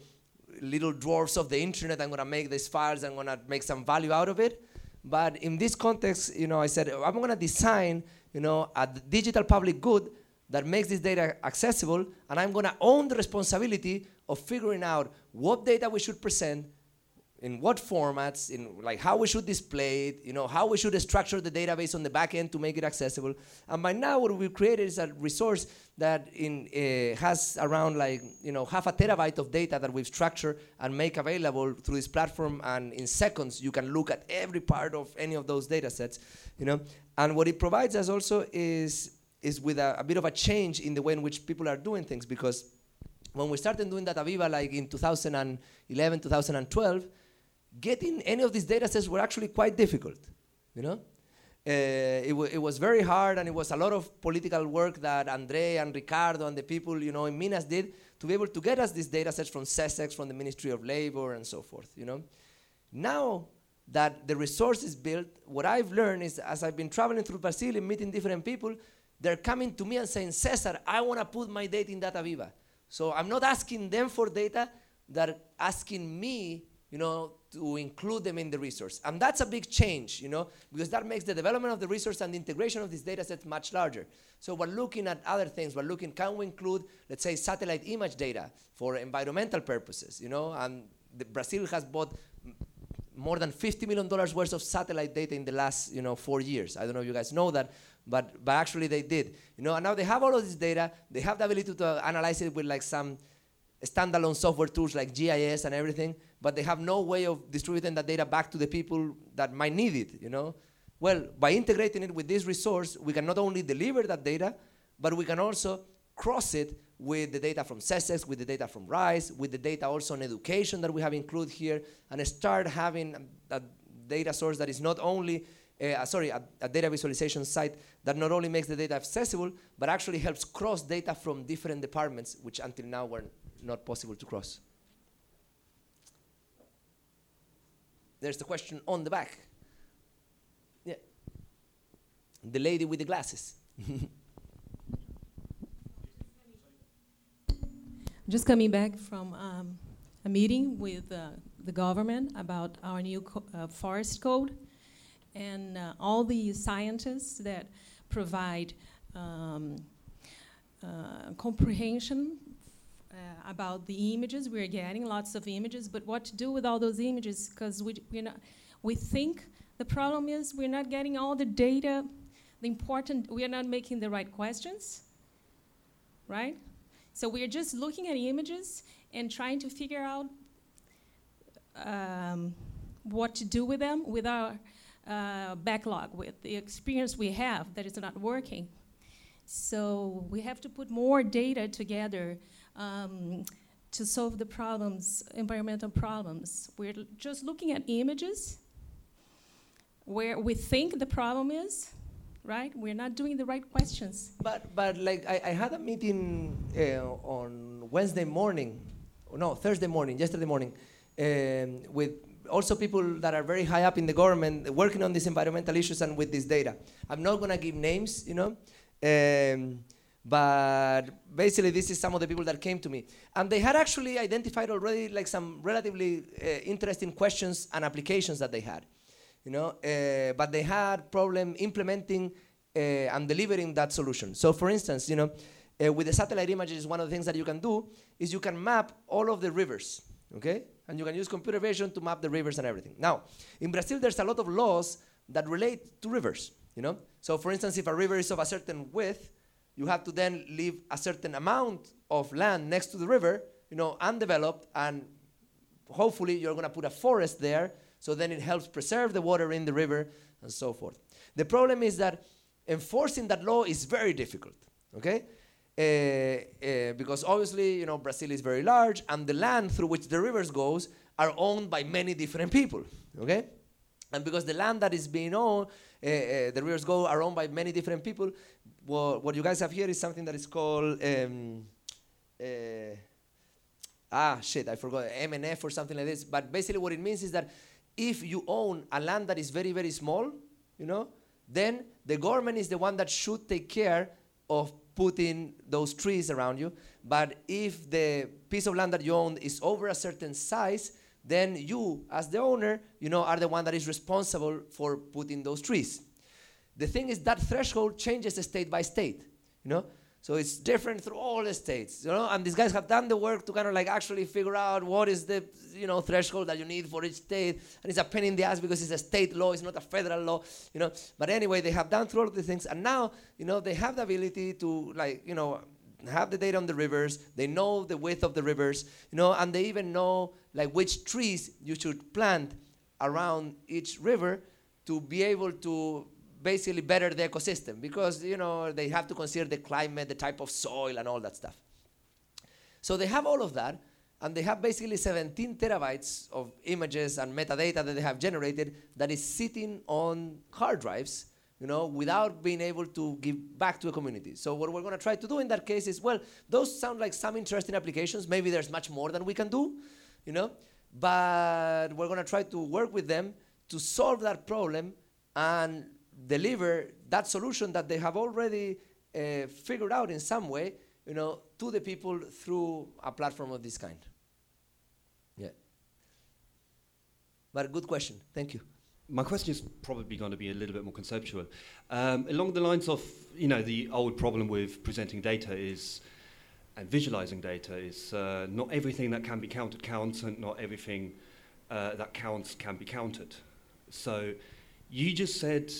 little dwarfs of the internet. I'm gonna make these files. I'm gonna make some value out of it. But in this context, you know, I said I'm gonna design, you know, a digital public good that makes this data accessible, and I'm gonna own the responsibility of figuring out what data we should present, in what formats, in like how we should display it, you know, how we should structure the database on the back end to make it accessible. And by now, what we've created is a resource that in, uh, has around like you know half a terabyte of data that we've structured and make available through this platform. And in seconds, you can look at every part of any of those data sets, you know. And what it provides us also is is with a, a bit of a change in the way in which people are doing things because when we started doing DataViva like in 2011, 2012, getting any of these data sets were actually quite difficult, you know? Uh, it, it, was very hard and it was a lot of political work that Andre and Ricardo and the people, you know, in Minas did to be able to get us these data sets from SECEX, from the Ministry of Labor and so forth, you know? Now that the resource is built, what I've learned is as I've been traveling through Brazil and meeting different people, they're coming to me and saying, Cesar, I want to put my data in DataViva. So I'm not asking them for data, they're asking me, you know, to include them in the resource. And that's a big change, you know, because that makes the development of the resource and the integration of these data sets much larger. So we're looking at other things. We're looking, can we include, let's say, satellite image data for environmental purposes, you know, and Brazil has bought more than $50 million worth of satellite data in the last, you know, four years. I don't know if you guys know that, but, but actually they did. You know, and now they have all of this data. They have the ability to uh, analyze it with like some standalone software tools like GIS and everything, but they have no way of distributing that data back to the people that might need it, you know? Well, by integrating it with this resource, we can not only deliver that data, but we can also cross it with the data from SECEX, with the data from RAIS, with the data also on education that we have included here, and start having a data source that is not only uh, sorry, a, a, data visualization site that not only makes the data accessible, but actually helps cross data from different departments, which until now were not possible to cross. There's the question on the back. Yeah. The lady with the glasses. [LAUGHS] Just coming back from um, a meeting with uh, the government about our new co uh, forest code and uh, all the scientists that provide um, uh, comprehension uh, about the images we're getting, lots of images, but what to do with all those images? Because we, we we think the problem is we're not getting all the data, the important, we are not making the right questions, right? So we're just looking at images and trying to figure out um, what to do with them with our uh, backlog with the experience we have that is not working. So we have to put more data together um, to solve the problems, environmental problems. We're just looking at images where we think the problem is, right? We're not doing the right questions. But, but like, I, I had a meeting uh, on Wednesday morning, no, Thursday morning, yesterday morning, um, with also people that are very high up in the government working on these environmental issues and with this data. I'm not going to give names, you know, um, but basically this is some of the people that came to me. And they had actually identified already like some relatively uh, interesting questions and applications that they had, you know, uh, but they had problem implementing uh, and delivering that solution. So for instance, you know, uh, with the satellite images, one of the things that you can do is you can map all of the rivers, okay? and you can use computer vision to map the rivers and everything. Now, in Brazil, there's a lot of laws that relate to rivers, you know? So for instance, if a river is of a certain width, you have to then leave a certain amount of land next to the river, you know, undeveloped, and hopefully you're gonna put a forest there, so then it helps preserve the water in the river and so forth. The problem is that enforcing that law is very difficult, okay? Uh, uh, because obviously, you know, Brazil is very large, and the land through which the rivers goes are owned by many different people. Okay, and because the land that is being owned, uh, the rivers go are owned by many different people. Well, what you guys have here is something that is called um, ah shit, I forgot MNF or something like this. But basically, what it means is that if you own a land that is very very small, you know, then the government is the one that should take care of putting those trees around you. But if the piece of land that you own is over a certain size, then you, as the owner, you know, are the one that is responsible for putting those trees. The thing is that threshold changes state by state, you know. So it's different through all the states, you know. And these guys have done the work to kind of like actually figure out what is the you know threshold that you need for each state. And it's a pain in the ass because it's a state law, it's not a federal law, you know. But anyway, they have done through all of these things, and now you know they have the ability to like you know have the data on the rivers. They know the width of the rivers, you know, and they even know like which trees you should plant around each river to be able to basically better the ecosystem because you know they have to consider the climate, the type of soil, and all that stuff. So they have all of that, and they have basically 17 terabytes of images and metadata that they have generated that is sitting on hard drives, you know, without being able to give back to a community. So what we're going to try to do in that case is, well, those sound like some interesting applications. Maybe there's much more than we can do, you know, but we're going to try to work with them to solve that problem and deliver that solution that they have already uh, figured out in some way, you know, to the people through a platform of this kind. Yeah. But good question. Thank you. My question is probably going to be a little bit more conceptual. Um, along the lines of, you know, the old problem with presenting data is, and visualizing data is, uh, not everything that can be counted counts, and not everything uh, that counts can be counted. So, you just said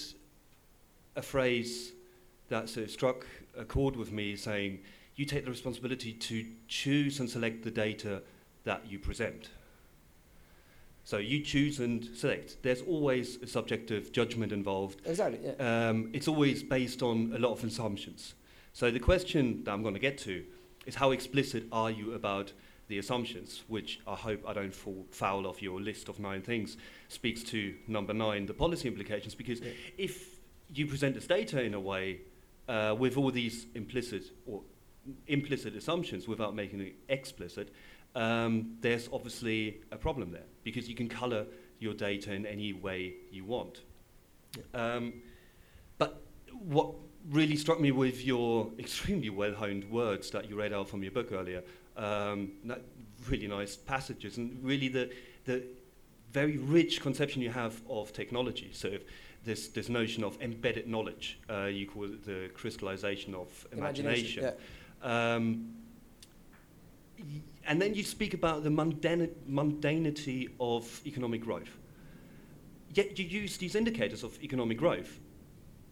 a phrase that sort of struck a chord with me saying, you take the responsibility to choose and select the data that you present. So you choose and select. There's always a subjective judgment involved. Exactly. Yeah. Um, it's always based on a lot of assumptions. So the question that I'm going to get to is how explicit are you about the assumptions, which I hope I don't fall foul of your list of nine things, speaks to number nine, the policy implications. Because yeah. if you present this data in a way uh, with all these implicit or implicit assumptions without making it explicit, um, there's obviously a problem there because you can color your data in any way you want. Yeah. Um, but what really struck me with your [LAUGHS] extremely well honed words that you read out from your book earlier, um, really nice passages, and really the, the very rich conception you have of technology. So if this, this notion of embedded knowledge. Uh, you call it the crystallization of imagination. imagination yeah. um, and then you speak about the mundani- mundanity of economic growth. Yet you use these indicators of economic growth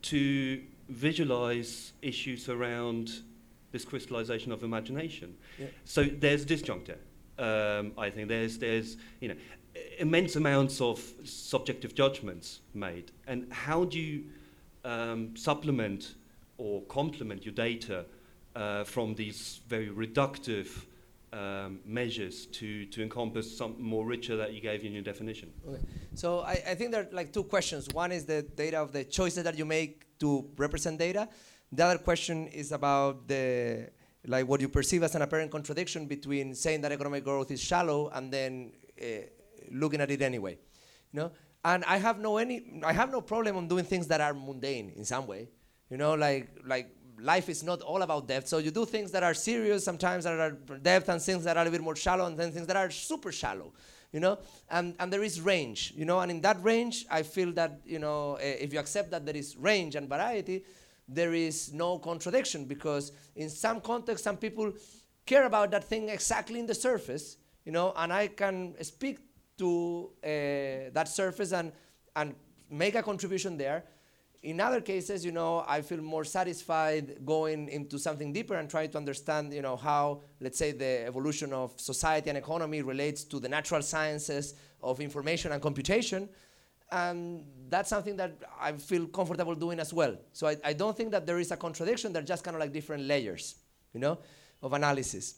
to visualize issues around this crystallization of imagination. Yeah. So there's a disjunct there. Um, I think there's, there's, you know, immense amounts of subjective judgments made. And how do you um, supplement or complement your data uh, from these very reductive um, measures to, to encompass some more richer that you gave in your definition? Okay. So I, I think there are like two questions. One is the data of the choices that you make to represent data. The other question is about the like what you perceive as an apparent contradiction between saying that economic growth is shallow and then uh, looking at it anyway. You know? And I have no any I have no problem on doing things that are mundane in some way. You know, like like life is not all about depth. So you do things that are serious sometimes that are depth and things that are a little bit more shallow and then things that are super shallow. You know, and, and there is range, you know, and in that range, I feel that, you know, uh, if you accept that there is range and variety, there is no contradiction because in some contexts, some people care about that thing exactly in the surface, you know, and I can speak to uh, that surface and, and make a contribution there. In other cases, you know, I feel more satisfied going into something deeper and trying to understand, you know, how, let's say, the evolution of society and economy relates to the natural sciences of information and computation. And that's something that I feel comfortable doing as well. So I, I don't think that there is a contradiction. They're just kind of like different layers, you know, of analysis.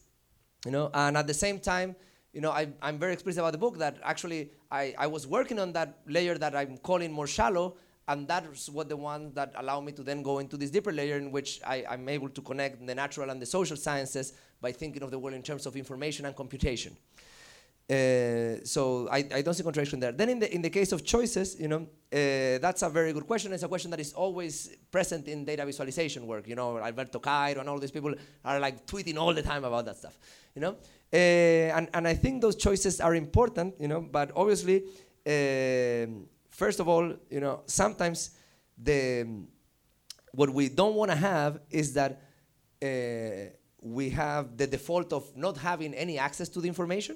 You know, and at the same time, you know, I, I'm very explicit about the book that actually I, I was working on that layer that I'm calling more shallow, and that's what the one that allow me to then go into this deeper layer in which I, I'm able to connect the natural and the social sciences by thinking of the world in terms of information and computation. Uh, so I, I, don't see contradiction there. Then in the in the case of choices, you know, uh, that's a very good question. It's a question that is always present in data visualization work. You know, Alberto Cairo and all these people are like tweeting all the time about that stuff. You know, uh, and, and I think those choices are important, you know, but obviously, uh, first of all, you know, sometimes the, what we don't want to have is that uh, we have the default of not having any access to the information.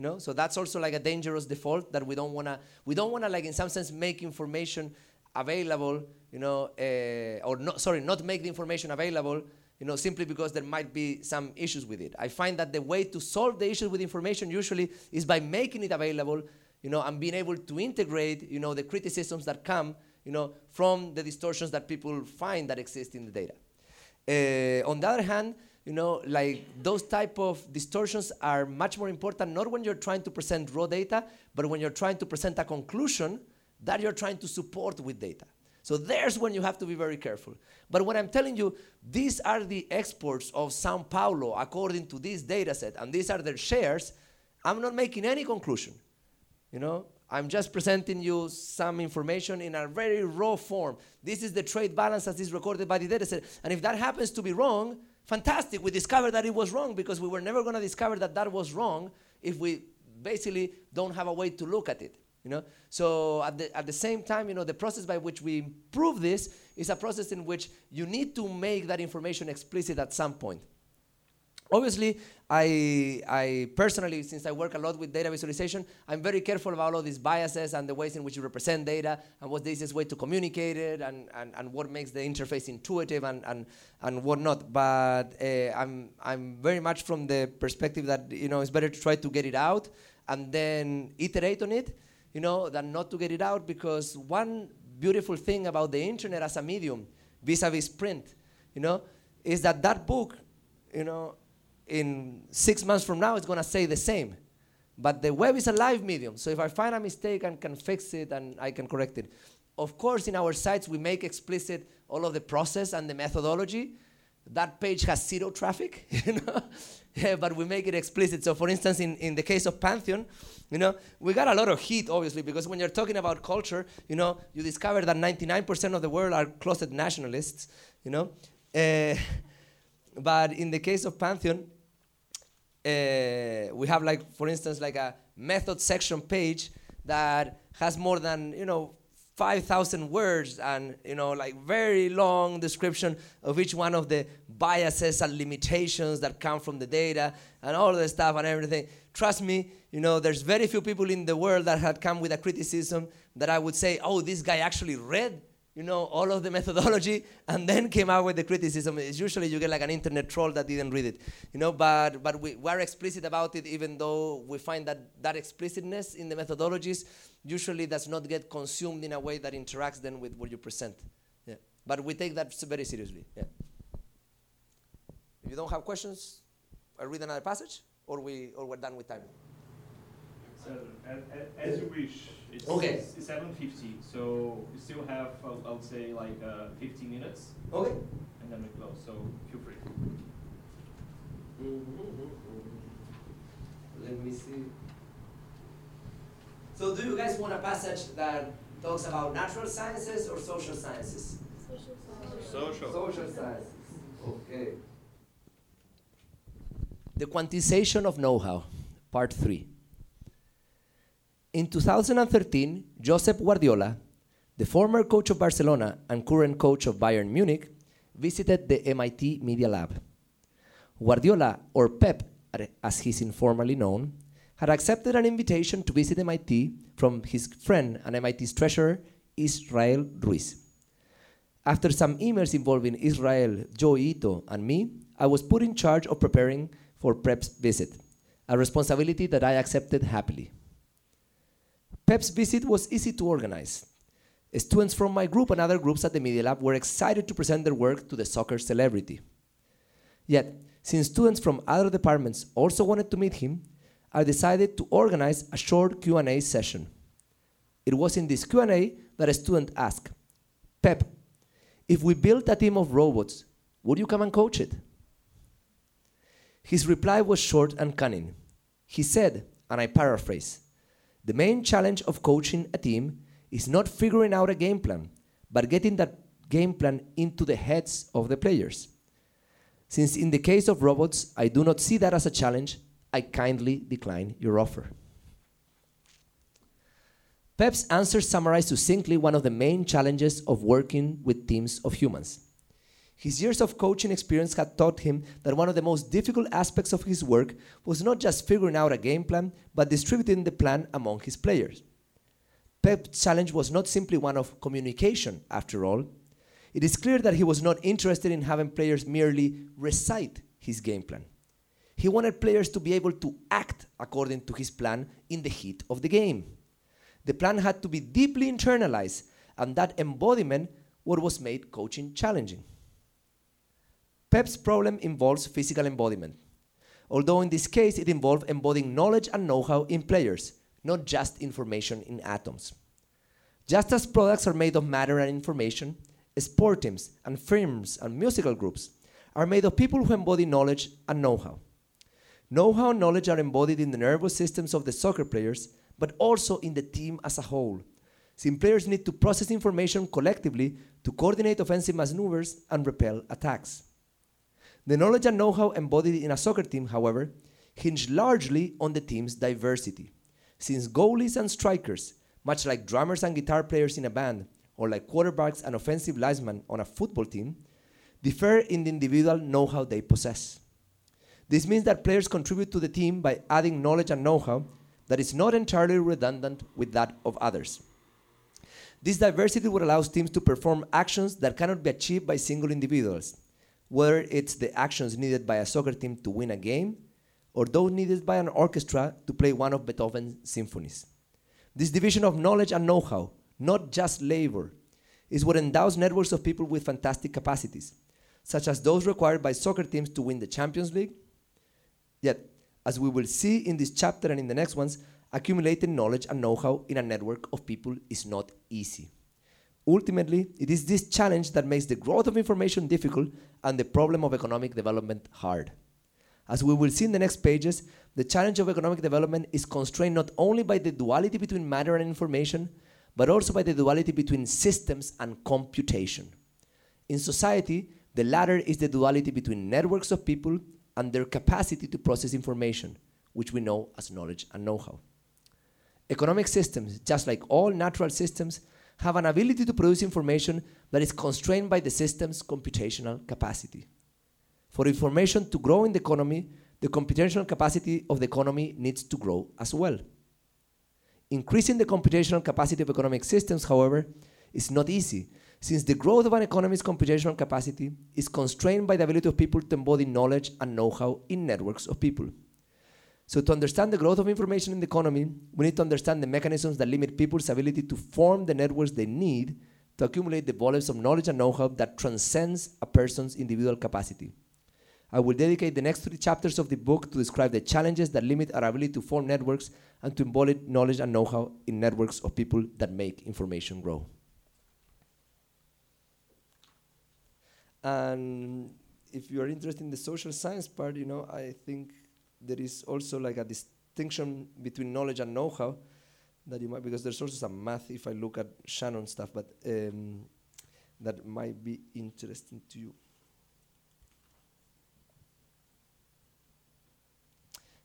You know, so that's also like a dangerous default that we don't wanna we don't wanna like in some sense make information available. You know, uh, or not sorry, not make the information available. You know, simply because there might be some issues with it. I find that the way to solve the issues with information usually is by making it available. You know, and being able to integrate. You know, the criticisms that come. You know, from the distortions that people find that exist in the data. Uh, on the other hand, you know, like those type of distortions are much more important not when you're trying to present raw data, but when you're trying to present a conclusion that you're trying to support with data. So there's when you have to be very careful. But when I'm telling you, these are the exports of Sao Paulo according to this data set, and these are their shares, I'm not making any conclusion. You know, I'm just presenting you some information in a very raw form. This is the trade balance as is recorded by the dataset. And if that happens to be wrong, fantastic. We discovered that it was wrong because we were never going to discover that that was wrong if we basically don't have a way to look at it. You know? So at the, at the same time, you know, the process by which we improve this is a process in which you need to make that information explicit at some point. Obviously, I, I personally, since I work a lot with data visualization, I'm very careful about all these biases and the ways in which you represent data and what's the easiest way to communicate it and, and, and what makes the interface intuitive and, and, and whatnot. But uh, I'm, I'm very much from the perspective that you know, it's better to try to get it out and then iterate on it, you know, than not to get it out because one beautiful thing about the internet as a medium vis-a-vis print, you know, is that that book, you know, in six months from now, it's going to say the same. But the web is a live medium, so if I find a mistake and can fix it and I can correct it. Of course, in our sites, we make explicit all of the process and the methodology. That page has zero traffic, [LAUGHS] you know, yeah, but we make it explicit. So, for instance, in, in the case of Pantheon, you know, we got a lot of heat, obviously, because when you're talking about culture, you know, you discover that 99% of the world are closet nationalists, you know. Uh, [LAUGHS] but in the case of Pantheon, uh, we have like for instance like a method section page that has more than you know 5000 words and you know like very long description of each one of the biases and limitations that come from the data and all the stuff and everything. Trust me you know there's very few people in the world that had come with a criticism that i would say oh this guy actually read you know, all of the [LAUGHS] methodology and then came out with the criticism. It's usually you get like an internet troll that didn't read it, you know, but, but we, were explicit about it even though we find that that explicitness in the methodologies usually does not get consumed in a way that interacts then with what you present. Yeah. But we take that very seriously. Yeah. If you don't have questions, I read another passage or, we, or we're done with time. So, as, as you wish. It's, Okay. It's 7.50, so we still have, I I would say, like uh, 15 minutes, Okay. and then we close, so feel free. Mm-hmm, mm-hmm, mm-hmm. Let me see. So, do you guys want a passage that talks about natural sciences or social sciences? Social. Social sciences. Okay. The quantization of know how, part three. In 2013, Josep Guardiola, the former coach of Barcelona and current coach of Bayern Munich, visited the MIT Media Lab. Guardiola, or Pep as he's informally known, had accepted an invitation to visit MIT from his friend and MIT's treasurer, Israel Ruiz. After some emails involving Israel, Joi Ito, and me, I was put in charge of preparing for Pep's visit, a responsibility that I accepted happily. Pep's visit was easy to organize. Students from my group and other groups at the Media Lab were excited to present their work to the soccer celebrity. Yet, since students from other departments also wanted to meet him, I decided to organize a short Q&A session. It was in this Q&A that a student asked, Pep, if we built a team of robots, would you come and coach it? His reply was short and cunning. He said, and I paraphrase, the main challenge of coaching a team is not figuring out a game plan, but getting that game plan into the heads of the players. Since in the case of robots, I do not see that as a challenge, I kindly decline your offer. Pep's answer summarized succinctly one of the main challenges of working with teams of humans. His years of coaching experience had taught him that one of the most difficult aspects of his work was not just figuring out a game plan, but distributing the plan among his players. Pep's challenge was not simply one of communication, after all. It is clear that he was not interested in having players merely recite his game plan. He wanted players to be able to act according to his plan in the heat of the game. The plan had to be deeply internalized, and that embodiment what was made coaching challenging. Pep's problem involves physical embodiment, although in this case it involved embodying knowledge and know how in players, not just information in atoms. Just as products are made of matter and information, sport teams and firms and musical groups are made of people who embody knowledge and know how. Know how and knowledge are embodied in the nervous systems of the soccer players, but also in the team as a whole. Since players need to process information collectively to coordinate offensive maneuvers and repel attacks. The knowledge and know how embodied in a soccer team, however, hinge largely on the team's diversity. Since goalies and strikers, much like drummers and guitar players in a band, or like quarterbacks and offensive linemen on a football team, differ in the individual know how they possess. This means that players contribute to the team by adding knowledge and know how that is not entirely redundant with that of others. This diversity would allow teams to perform actions that cannot be achieved by single individuals, whether it's the actions needed by a soccer team to win a game or those needed by an orchestra to play one of Beethoven's symphonies. This division of knowledge and know how, not just labor, is what endows networks of people with fantastic capacities, such as those required by soccer teams to win the Champions League. Yet, as we will see in this chapter and in the next ones, accumulating knowledge and know how in a network of people is not easy. Ultimately, it is this challenge that makes the growth of information difficult and the problem of economic development hard. As we will see in the next pages, the challenge of economic development is constrained not only by the duality between matter and information, but also by the duality between systems and computation. In society, the latter is the duality between networks of people and their capacity to process information, which we know as knowledge and know how. Economic systems, just like all natural systems, have an ability to produce information that is constrained by the system's computational capacity. For information to grow in the economy, the computational capacity of the economy needs to grow as well. Increasing the computational capacity of economic systems, however, is not easy, since the growth of an economy's computational capacity is constrained by the ability of people to embody knowledge and know how in networks of people. So, to understand the growth of information in the economy, we need to understand the mechanisms that limit people's ability to form the networks they need to accumulate the volumes of knowledge and know how that transcends a person's individual capacity. I will dedicate the next three chapters of the book to describe the challenges that limit our ability to form networks and to embody knowledge and know how in networks of people that make information grow. And if you are interested in the social science part, you know, I think there is also like a distinction between knowledge and know-how that you might because there's also some math if I look at Shannon stuff, but um, that might be interesting to you.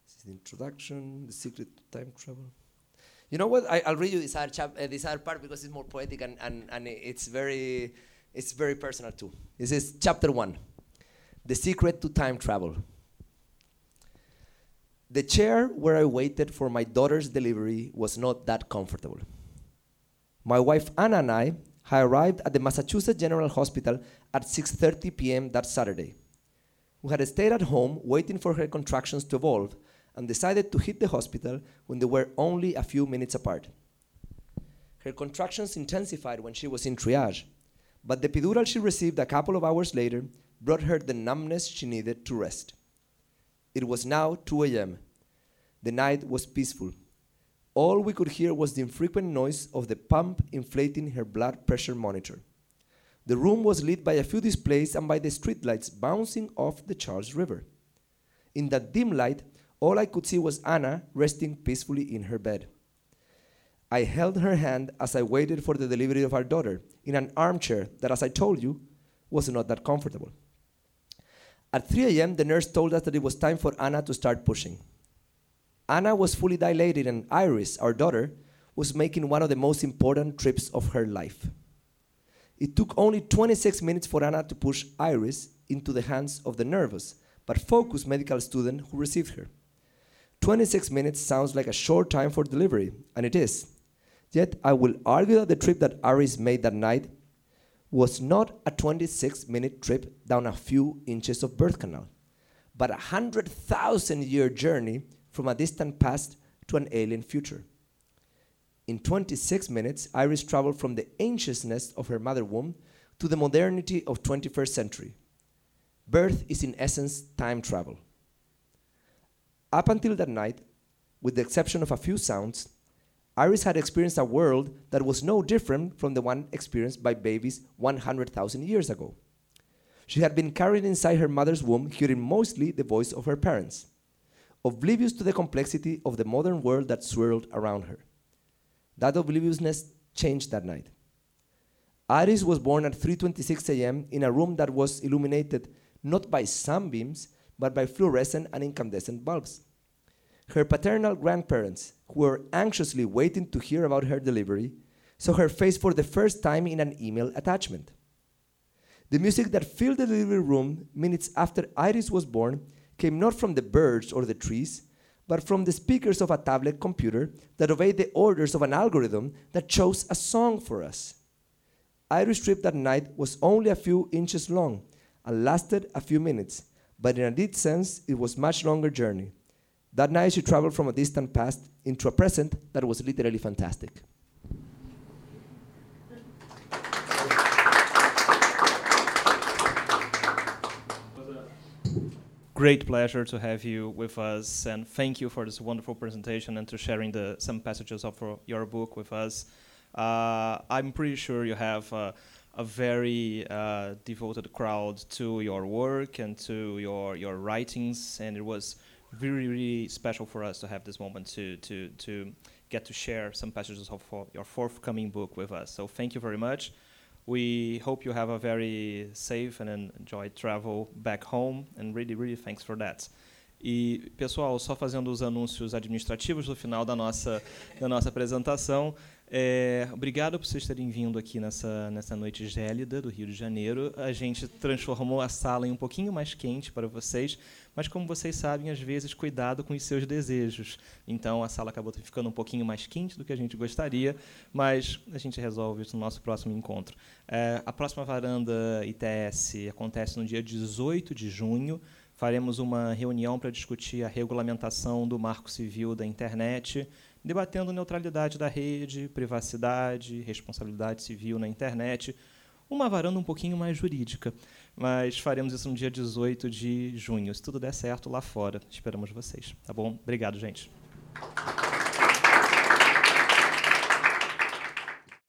This is the introduction, the secret to time travel. You know what? I, will read you this other, chap- uh, this other part because it's more poetic and, and, and it's very it's very personal too. This is chapter one, the secret to time travel. The chair where I waited for my daughter's delivery was not that comfortable. My wife Anna and I had arrived at the Massachusetts General Hospital at 6:30 p.m. that Saturday. We had stayed at home waiting for her contractions to evolve and decided to hit the hospital when they were only a few minutes apart. Her contractions intensified when she was in triage, but the epidural she received a couple of hours later brought her the numbness she needed to rest. It was now 2 a.m. The night was peaceful. All we could hear was the infrequent noise of the pump inflating her blood pressure monitor. The room was lit by a few displays and by the streetlights bouncing off the Charles River. In that dim light, all I could see was Anna resting peacefully in her bed. I held her hand as I waited for the delivery of our daughter in an armchair that, as I told you, was not that comfortable. At 3 a.m., the nurse told us that it was time for Anna to start pushing. Anna was fully dilated, and Iris, our daughter, was making one of the most important trips of her life. It took only 26 minutes for Anna to push Iris into the hands of the nervous but focused medical student who received her. 26 minutes sounds like a short time for delivery, and it is. Yet I will argue that the trip that Iris made that night was not a 26 minute trip down a few inches of birth canal, but a 100,000 year journey from a distant past to an alien future. In 26 minutes, Iris traveled from the ancientness of her mother womb to the modernity of 21st century. Birth is in essence time travel. Up until that night, with the exception of a few sounds, Iris had experienced a world that was no different from the one experienced by babies 100,000 years ago. She had been carried inside her mother's womb, hearing mostly the voice of her parents, oblivious to the complexity of the modern world that swirled around her. That obliviousness changed that night. Iris was born at 3:26 a.m. in a room that was illuminated not by sunbeams, but by fluorescent and incandescent bulbs. Her paternal grandparents, who were anxiously waiting to hear about her delivery, saw her face for the first time in an email attachment. The music that filled the delivery room minutes after Iris was born came not from the birds or the trees, but from the speakers of a tablet computer that obeyed the orders of an algorithm that chose a song for us. Iris' trip that night was only a few inches long and lasted a few minutes, but in a deep sense, it was much longer journey. That night, she traveled from a distant past into a present that was literally fantastic. Great pleasure to have you with us, and thank you for this wonderful presentation and to sharing the, some passages of your book with us. Uh, I'm pretty sure you have a very uh, devoted crowd to your work and to your your writings, and it was really really special for us to have this moment to to to get to share some passages of your forthcoming book with us. So thank you very much. We hope you have a very safe and enjoyed travel back home, and really, really thanks for that. E, pessoal, só fazendo os anúncios administrativos no final da nossa, da nossa apresentação. É, obrigado por vocês terem vindo aqui nessa, nessa noite gélida do Rio de Janeiro. A gente transformou a sala em um pouquinho mais quente para vocês, mas como vocês sabem, às vezes cuidado com os seus desejos. Então a sala acabou ficando um pouquinho mais quente do que a gente gostaria, mas a gente resolve isso no nosso próximo encontro. É, a próxima varanda ITS acontece no dia 18 de junho. Faremos uma reunião para discutir a regulamentação do marco civil da internet debatendo neutralidade da rede, privacidade, responsabilidade civil na internet, uma varanda um pouquinho mais jurídica. Mas faremos isso no dia 18 de junho. Se tudo der certo lá fora, esperamos vocês. Tá bom? Obrigado, gente.